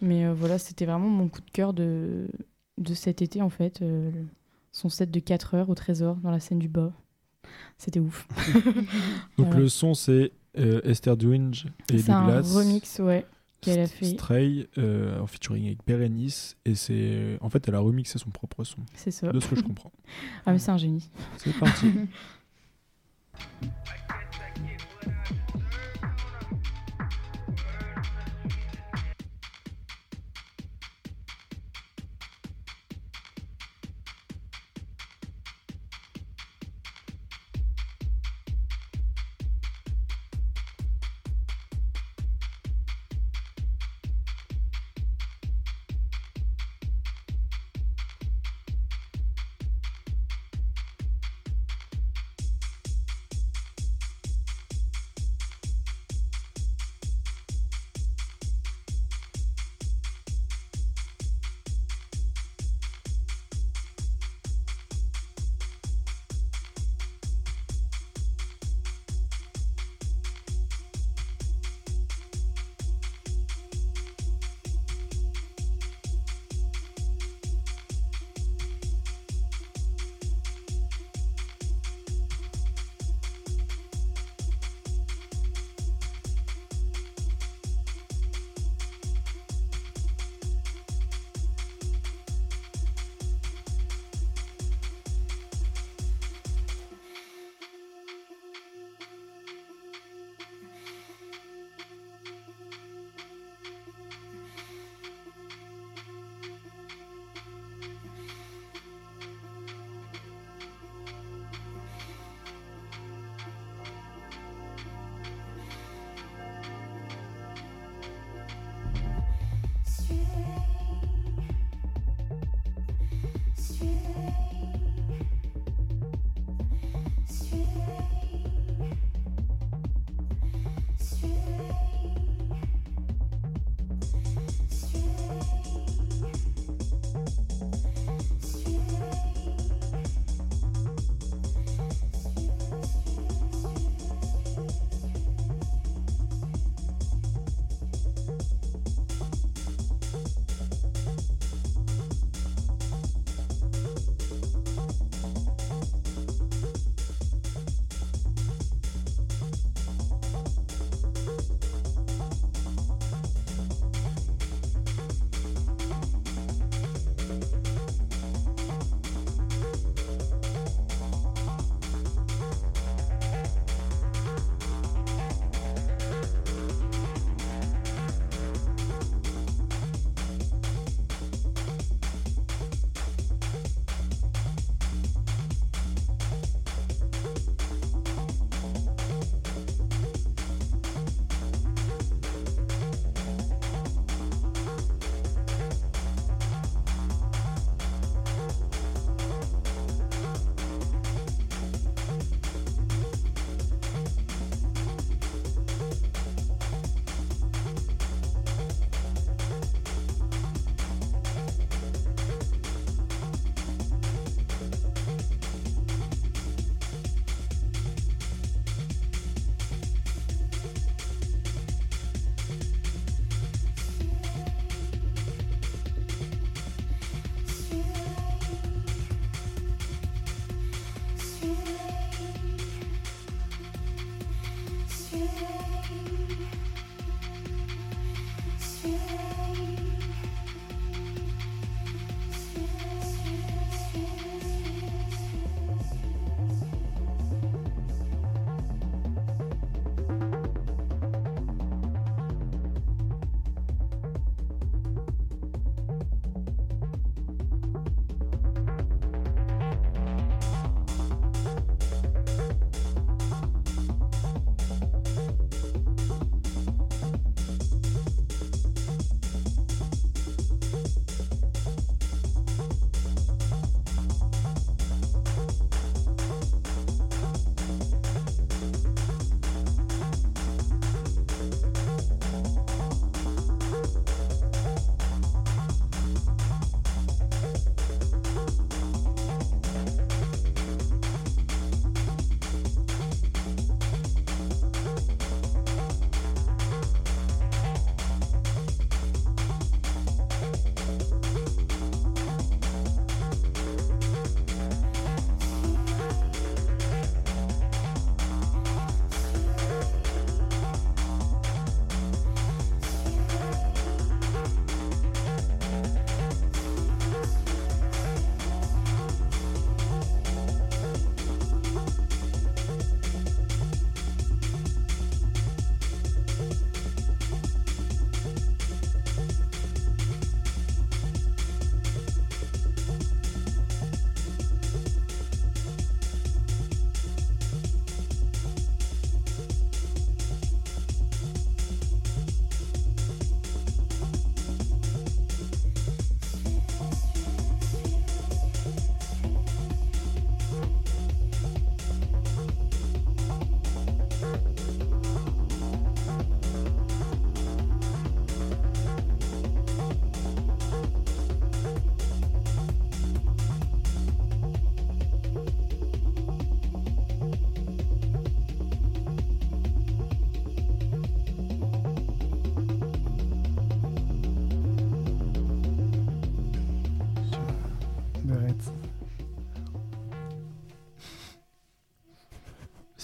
Mais voilà, c'était vraiment mon coup de cœur de, de cet été en fait. son set de 4 heures au trésor dans la scène du bas. C'était ouf. Donc Voilà. le son, c'est euh, Esther Dwinge et C'est un Douglas. remix, ouais, qu'elle a fait. Stray euh, en featuring avec Berenice et c'est en fait elle a remixé son propre son C'est ça. de ce que je comprends. Ah, mais c'est un génie. C'est parti. today.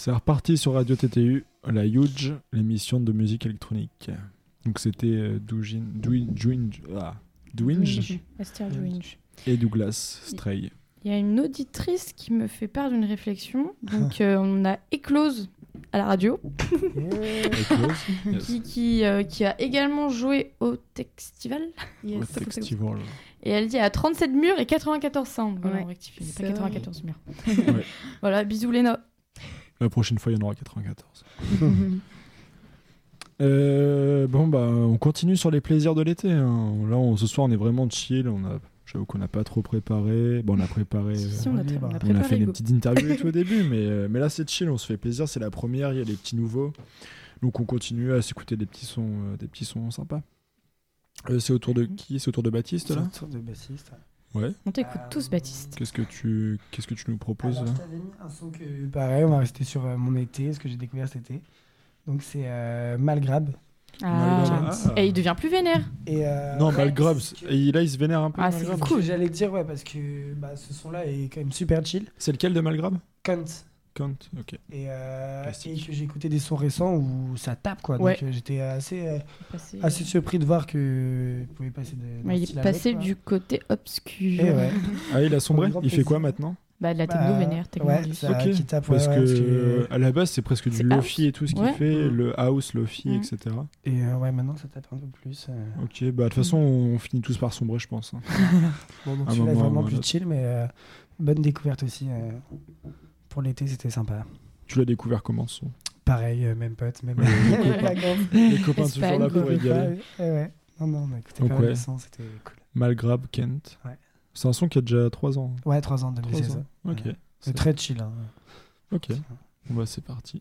C'est reparti sur Radio TTU, la Huge, l'émission de musique électronique. Donc c'était euh, Doujin, ah, Dwinge Esther Dwinge. et Douglas Stray. Il y a une auditrice qui me fait part d'une réflexion. Donc, euh, on a éclose à la radio, qui, qui, euh, qui a également joué au Textival. Au Textival. Et elle dit à 37 murs et 94 sound. Voilà, on rectifie, pas vrai. 94 murs. Ouais. Voilà, bisous Léna. La prochaine fois, il y en aura 94. Euh, bon, bah, on continue sur les plaisirs de l'été. hein. Là, on- ce soir, on est vraiment chill. On a, j'avoue qu'on n'a pas trop préparé. Bon, on a préparé. Si, si, on, a, libre. on a on a préparé fait des Hugo. petites interviews et tout au début, mais, euh, mais là, c'est chill. On se fait plaisir. C'est la première. Il y a des petits nouveaux. Donc, on continue à s'écouter des petits sons, euh, des petits sons sympas. Euh, c'est autour de qui? C'est autour de Baptiste là? Autour de bassiste. Ouais. On t'écoute Euh, tous, Baptiste. Qu'est-ce que tu, qu'est-ce que tu nous proposes Alors, là je t'avais mis un son que, pareil, on va rester sur euh, mon été, ce que j'ai découvert cet été. Donc c'est euh, Malgrab. Ah. Ah. Et il devient plus vénère. Et, euh, Non, Malgrab. que- Et là, il se vénère un peu. Ah, c'est cool. J'allais te dire, ouais, parce que bah, ce son-là est quand même super chill. C'est lequel de Malgrab? Cunt. Kant, ok. Et, euh, et que j'ai écouté des sons récents où ça tape, quoi. Ouais. Donc euh, j'étais assez, euh, Passé- assez surpris de voir que pouvez passer de. d'un Ouais, il est passé quoi. du côté obscur. Et ouais. Ah, il a sombré Il fait quoi maintenant Bah, de la Bah, techno vénère, techno ouais, ça tape, Parce ouais, que euh, à la base, c'est presque du lofi et tout ce qu'il Ouais. fait, le house, lofi, Mm. etc. Et euh, ouais, maintenant ça tape un peu plus. euh. Ok, bah de toute façon, on finit tous par sombrer, je pense. hein. Bon, donc celui-là est vraiment plus chill, mais euh, bonne découverte aussi. Pour l'été, c'était sympa. Tu l'as découvert comment ce son? Pareil, euh, même pote, même Ouais, les copains toujours là pour Ouais, égaler. ouais, ouais. Non, non, écouté Donc, pas ouais. c'était cool. Malgrab, Kent. Ouais. C'est un son qui a déjà 3 ans. Ouais, 3 ans, Trois 2016. ans. Ok. Ouais. C'est- C'est très chill. hein. Ok. Bon, bah, c'est parti.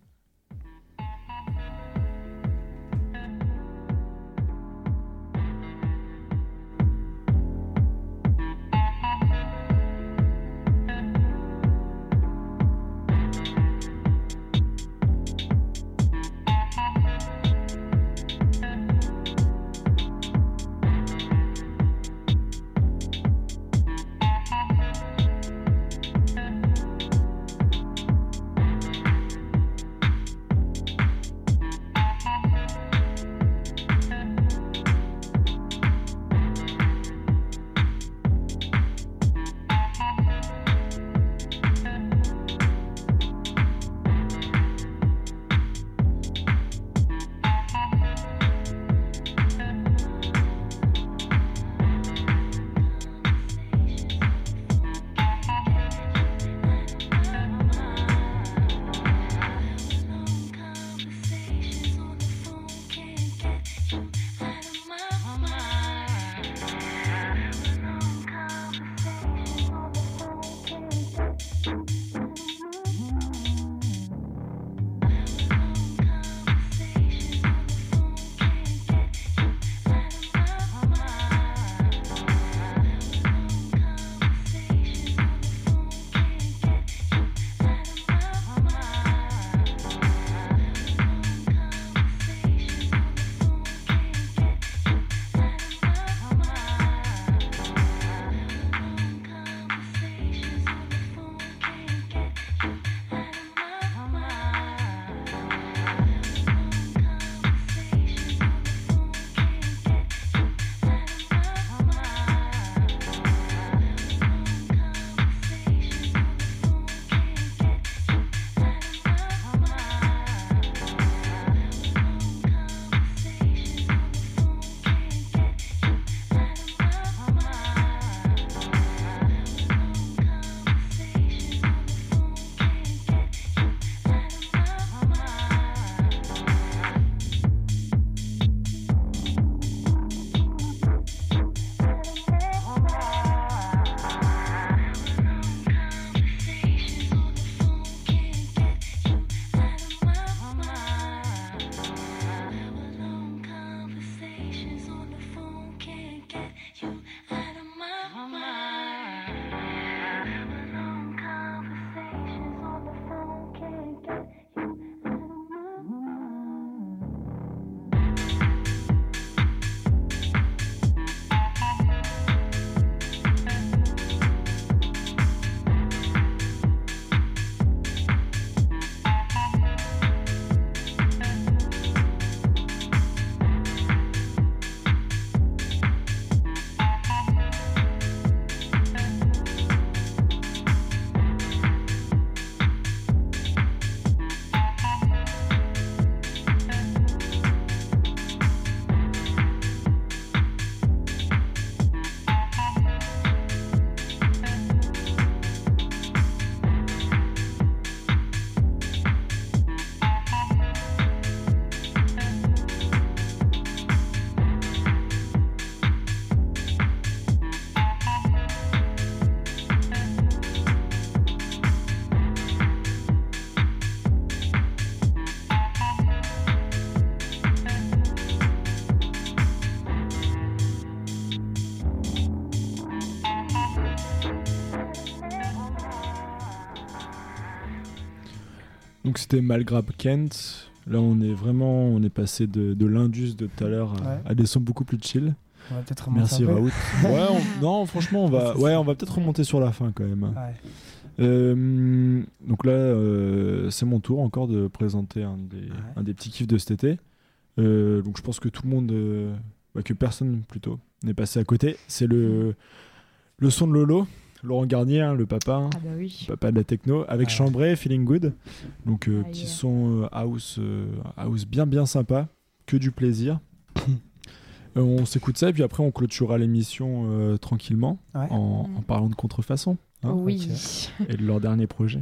C'était Malgrab Kent. Là, on est vraiment, on est passé de, de l'indus de tout à l'heure à, Ouais. à des sons beaucoup plus chill. On va peut-être remonter Merci. Raoult. Ouais, on- non, franchement, on va, ouais, on va peut-être remonter sur la fin quand même. Ouais. Euh, donc là, euh, c'est mon tour encore de présenter un des, un des petits kiffs de cet été. Euh, donc je pense que tout le monde, bah, que personne plutôt, n'est passé à côté. C'est le, le son de Lolo, Laurent Garnier, hein, le papa, hein, Ah bah oui. le papa de la techno, avec Ouais. Chambray, Feeling Good. Donc euh, Aïe. petit son euh, house, euh, house bien bien sympa, que du plaisir. Euh, on s'écoute ça et puis après on clôturera l'émission euh, tranquillement Ouais. en, en parlant de contrefaçon hein, oui. et de leur dernier projet.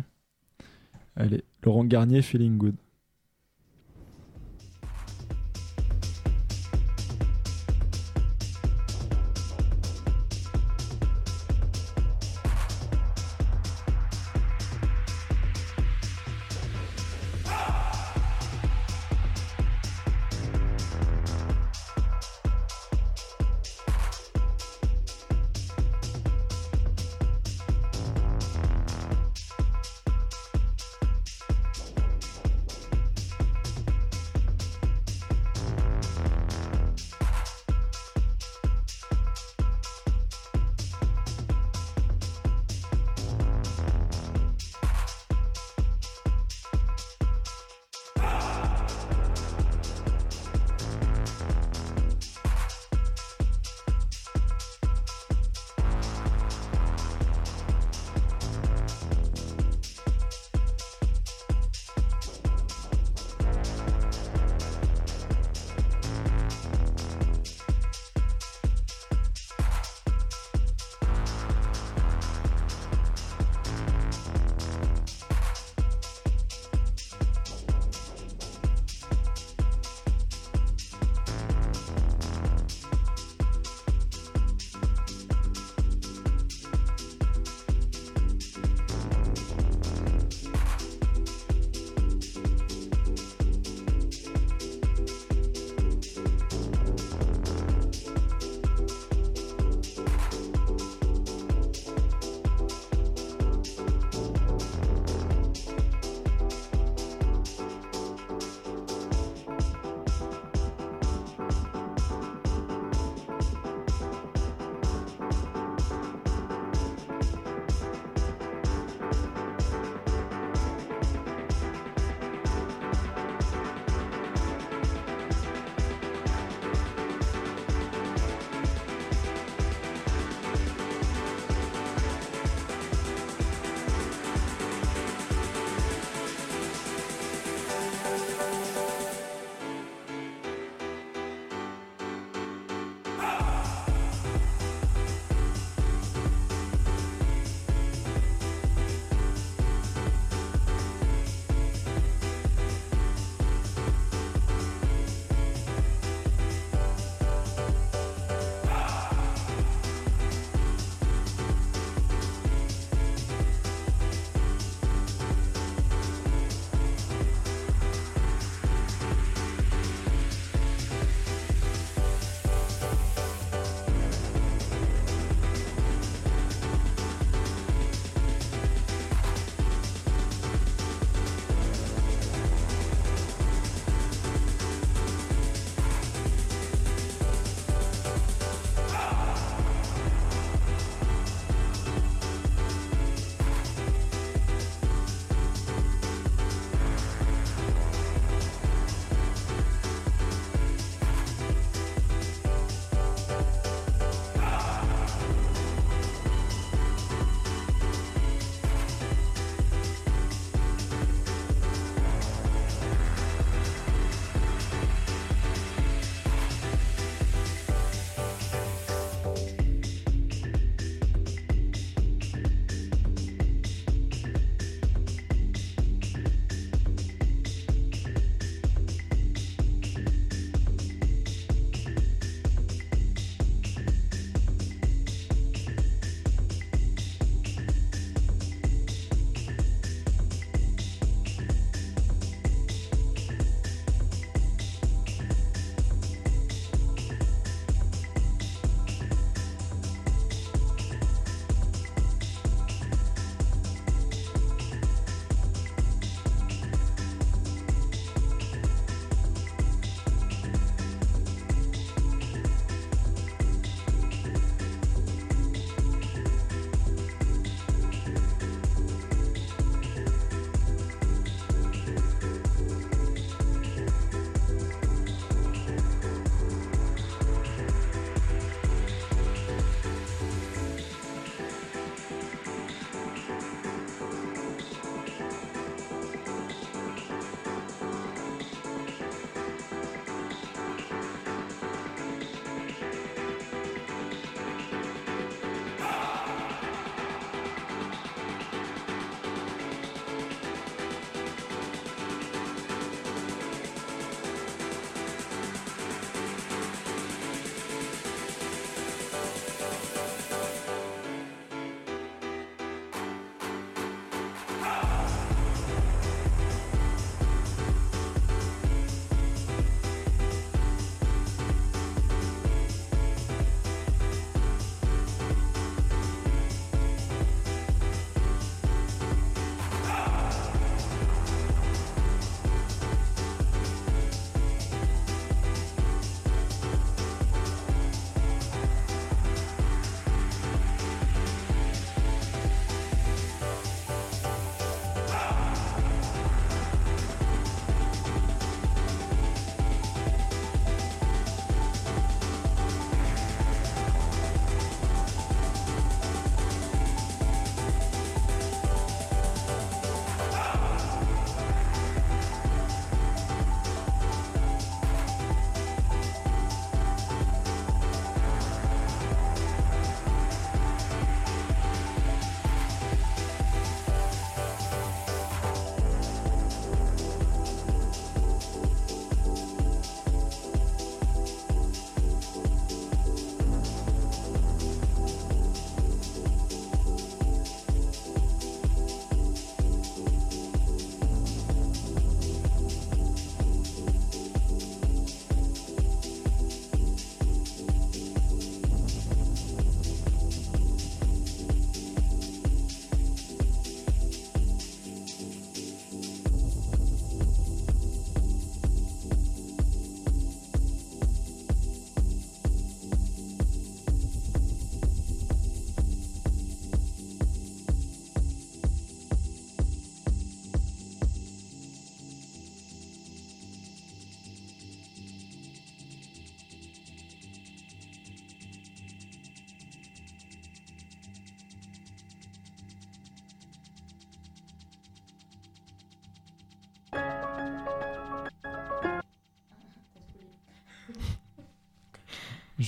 Allez, Laurent Garnier, Feeling Good.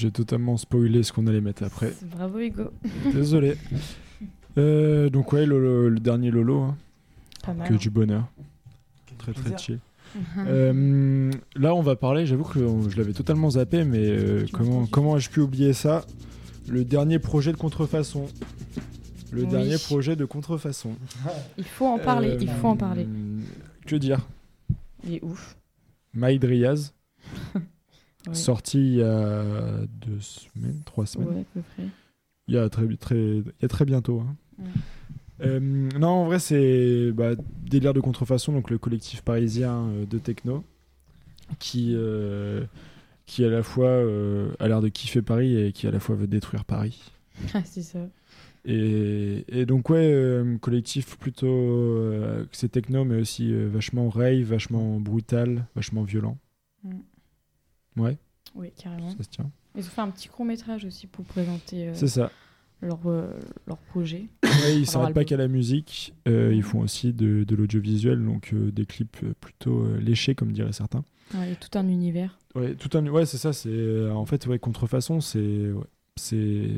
J'ai totalement spoilé ce qu'on allait mettre après. Bravo Hugo. Désolé. Euh, donc ouais, le, le dernier Lolo, hein. Pas mal. que hein. du bonheur. Très très chill. Euh, là, on va parler, j'avoue que je l'avais totalement zappé, mais euh, comment, comment ai-je pu oublier ça? Le dernier projet de contrefaçon. Le Oui. dernier projet de contrefaçon. Il faut en parler, il faut en parler. Que dire? Il est ouf. Maïd Riaz, Ouais. sorti il y a deux semaines, trois semaines. Ouais, à peu près. Il y a très, très, il y a très bientôt. hein. Ouais. Euh, non, en vrai, c'est bah, Délire de Contrefaçon, donc le collectif parisien euh, de techno, qui, euh, qui à la fois euh, a l'air de kiffer Paris et qui à la fois veut détruire Paris. Ah, c'est ça. Et, et donc, ouais, euh, collectif plutôt. c'est techno, mais aussi vachement rave, vachement brutal, vachement violent. Mm. Ouais, Oui, carrément. ça se tient. Ils ont fait un petit court métrage aussi pour présenter euh, ça. leur, euh, leur projet. Ouais, ils Alors, s'arrêtent pas qu'à la musique, euh, ils Mhm. font aussi de, de l'audiovisuel, donc des clips plutôt léchés, comme diraient certains. Ouais, et tout un univers. Ouais, tout un, ouais, c'est ça. C'est en fait, ouais, contrefaçon, c'est, ouais, c'est,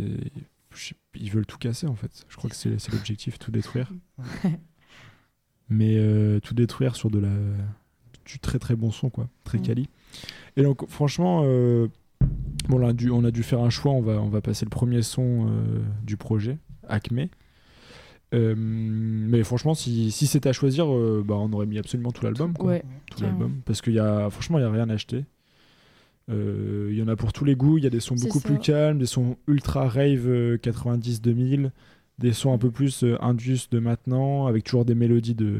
ils veulent tout casser en fait. Je crois que c'est, l'objectif, tout détruire. Mais tout détruire sur de la, du très très bon son, quoi, très Mm. quali. Et donc, franchement, euh, bon, on a dû, on a dû faire un choix. On va, on va passer le premier son euh, du projet, Acme. Euh, mais franchement, si, si c'était à choisir, bah, on aurait mis absolument tout l'album. quoi Ouais, tout l'album parce qu'il y a franchement il y a rien à acheter il y en a pour tous les goûts il y a des sons beaucoup ça. plus calmes des sons ultra rave euh, 90 2000 des sons un peu plus indus de maintenant avec toujours des mélodies de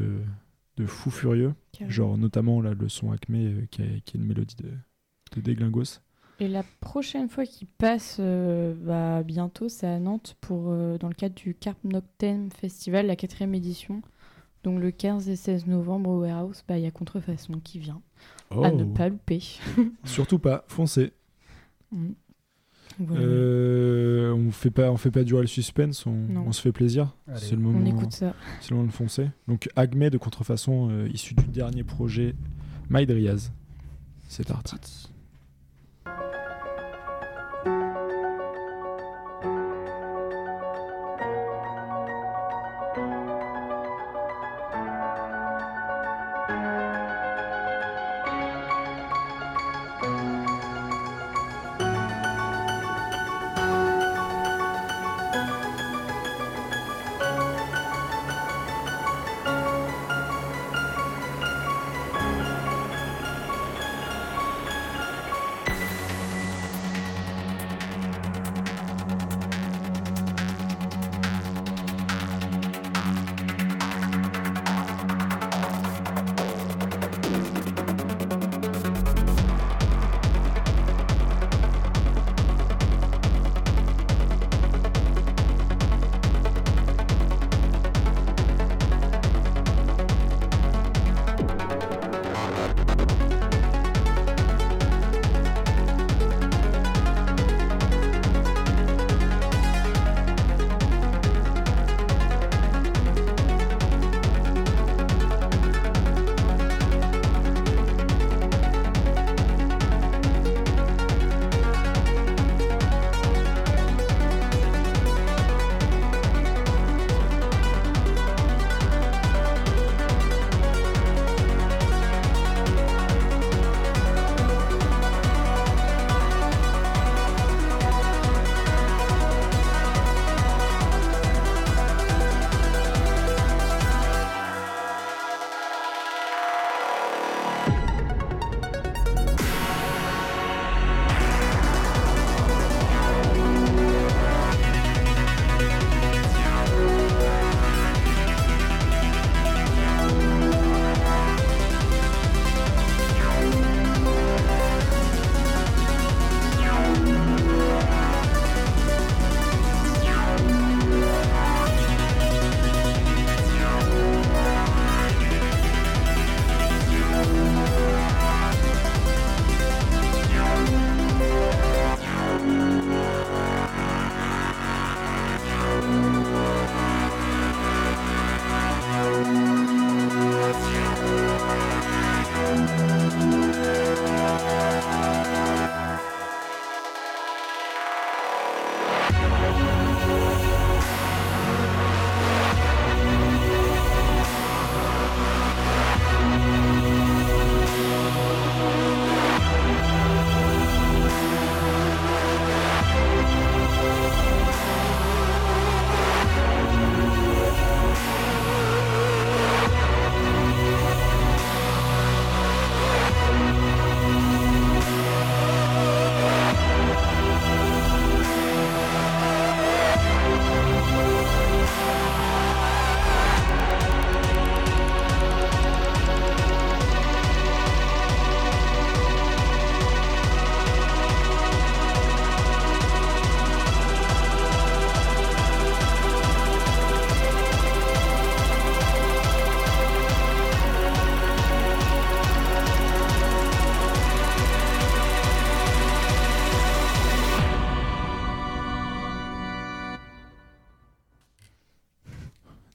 de fou furieux carrément. genre notamment là le son Acme euh, qui, est, qui une mélodie de de déglingos Et la prochaine fois qu'ils passent euh, bah, bientôt, c'est à Nantes pour, euh, dans le cadre du Carp Noctem Festival, la quatrième édition. Donc le 15 et 16 novembre au Warehouse, bah, il y a Contrefaçon qui vient. À ne pas louper. surtout pas foncez Mm. Voilà. Euh, on fait pas on fait pas durer le suspense on, se fait plaisir c'est le moment On écoute ça. C'est le moment de foncer. Donc Agme de contrefaçon euh, issu du dernier projet Maïd Riaz. C'est parti.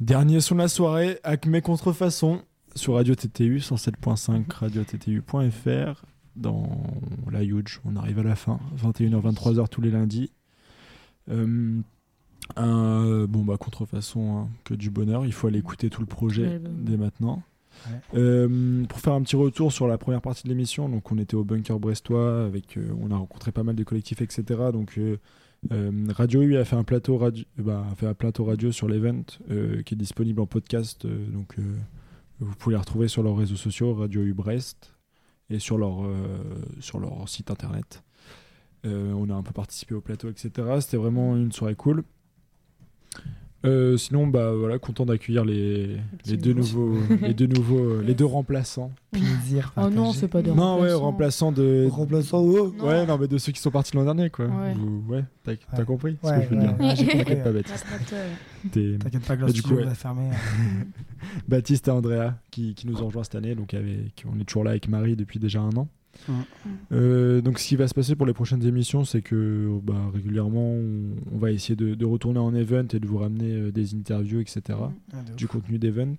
Dernier son de la soirée, Acme Contrefaçon sur Radio TTU 107.5 radio TTU.fr dans la Huge. On arrive à la fin, 21h 23h tous les lundis. Euh, un, bon bah contrefaçon hein, que du bonheur, il faut aller écouter tout le projet L'album. dès maintenant. Ouais. Euh, pour faire un petit retour sur la première partie de l'émission, donc on était au bunker brestois, avec, euh, on a rencontré pas mal de collectifs, etc. Donc Radio U a fait un plateau radio, bah, a fait un plateau radio sur l'event euh, qui est disponible en podcast. euh, donc euh, vous pouvez les retrouver sur leurs réseaux sociaux, Radio U Brest, et sur leur, euh, sur leur site internet. Euh, on a un peu participé au plateau, etc. C'était vraiment une soirée cool. Euh, sinon, bah voilà, content d'accueillir les, les deux nouveaux. les deux nouveaux, euh, les deux remplaçants. Plaisir. Oh non, c'est pas de Non, ouais, remplaçants. remplaçants de, Remplaçant, oh Non. ouais, non, mais de ceux qui sont partis l'an dernier, quoi. Ouais. Ou- ouais, t'as Ouais. compris ce que je veux ouais, dire. T'inquiète pas. Baptiste. T'inquiète pas que le du coup, studio ouais. va fermer. Baptiste et Andrea qui, qui nous ont rejoints cette année, donc avec, on est toujours là avec Marie depuis déjà un an. Mm. Euh, donc ce qui va se passer pour les prochaines émissions, c'est que bah, régulièrement on, on va essayer de, de retourner en event et de vous ramener euh, des interviews, etc. Ah, de du ouf. contenu d'event.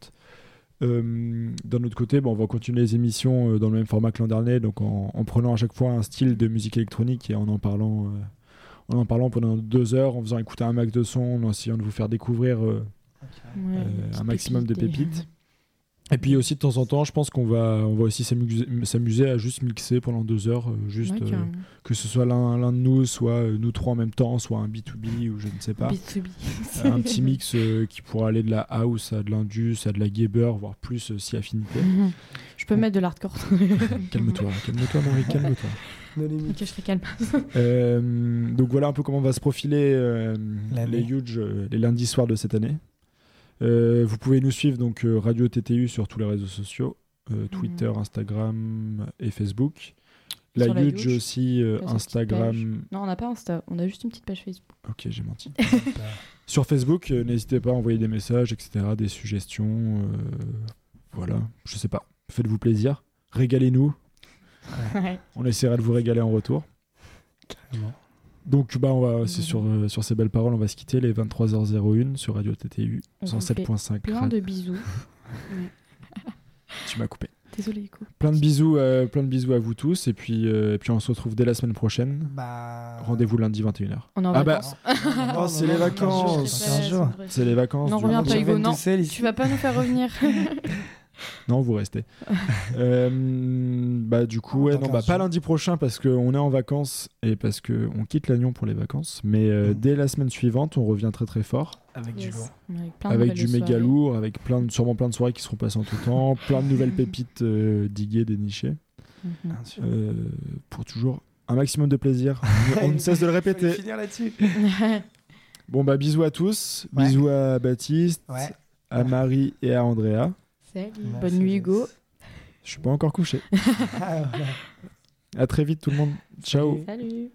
Euh, D'un autre côté, bon, on va continuer les émissions euh, dans le même format que l'an dernier, donc en, en prenant à chaque fois un style de musique électronique et en en parlant, euh, en en parlant pendant deux heures, en faisant écouter un max de son, en essayant de vous faire découvrir euh, Ouais, euh, un maximum de pépites. Et puis aussi de temps en temps, je pense qu'on va, on va aussi s'amuser à juste mixer pendant deux heures, euh, juste Ouais, euh, que ce soit l'un l'un de nous, soit euh, nous trois en même temps, soit un B2B ou je ne sais pas. B2B. un petit mix euh, qui pourra aller de la house à de l'indus, à de la gabber, voire plus euh, si affinité. Je peux mettre de l'hardcore. calme-toi, calme-toi Marie, calme-toi. Ok, je serai calme. Euh, donc voilà un peu comment va se profiler euh, les huge euh, les lundis soirs de cette année. Euh, vous pouvez nous suivre donc euh, Radio TTU sur tous les réseaux sociaux, euh, Twitter, Mhm. Instagram et Facebook. La la huge Huge, aussi, euh, Instagram. Non, on n'a pas Insta, on a juste une petite page Facebook. Ok, j'ai menti. Sur Facebook, euh, n'hésitez pas à envoyer des messages, etc., des suggestions. euh, voilà, je sais pas. Faites-vous plaisir. Régalez-nous. Ouais. On essaiera de vous régaler en retour. Carrément. Donc, bah, on va, c'est sur, euh, sur ces belles paroles, on va se quitter les 23h01 sur Radio TTU On vous 107.5. Plein de bisous. Tu m'as coupé. Désolé, écoute. Plein de bisous, euh, plein de bisous à vous tous. Et puis, euh, et puis on se retrouve dès la semaine prochaine. Bah. Rendez-vous lundi 21h. On est en Ah bah. Oh, c'est les vacances. C'est les vacances. Non, reviens pas, Hugo, non. Tu vas pas nous faire revenir. Non, vous restez. Euh, bah du coup, ouais, non, bah 15 pas lundi prochain parce qu'on est en vacances et parce que on quitte Lannion pour les vacances. Mais euh, Mm. dès la semaine suivante, on revient très très fort Avec du lourd. Avec, plein de avec du méga soirées. lourd, avec plein de, sûrement plein de soirées qui seront passées en tout temps, plein de nouvelles pépites euh, diguées, dénichées. Bien sûr. euh, pour toujours un maximum de plaisir. on ne cesse de le répéter. finir là-dessus. Bon bah bisous à tous, Ouais. bisous à Baptiste, Ouais. à Marie et à Andrea. Salut. Merci, Bonne nuit, Hugo. Je suis pas encore couché. Ah, voilà. À très vite tout le monde. Ciao. Salut. Salut.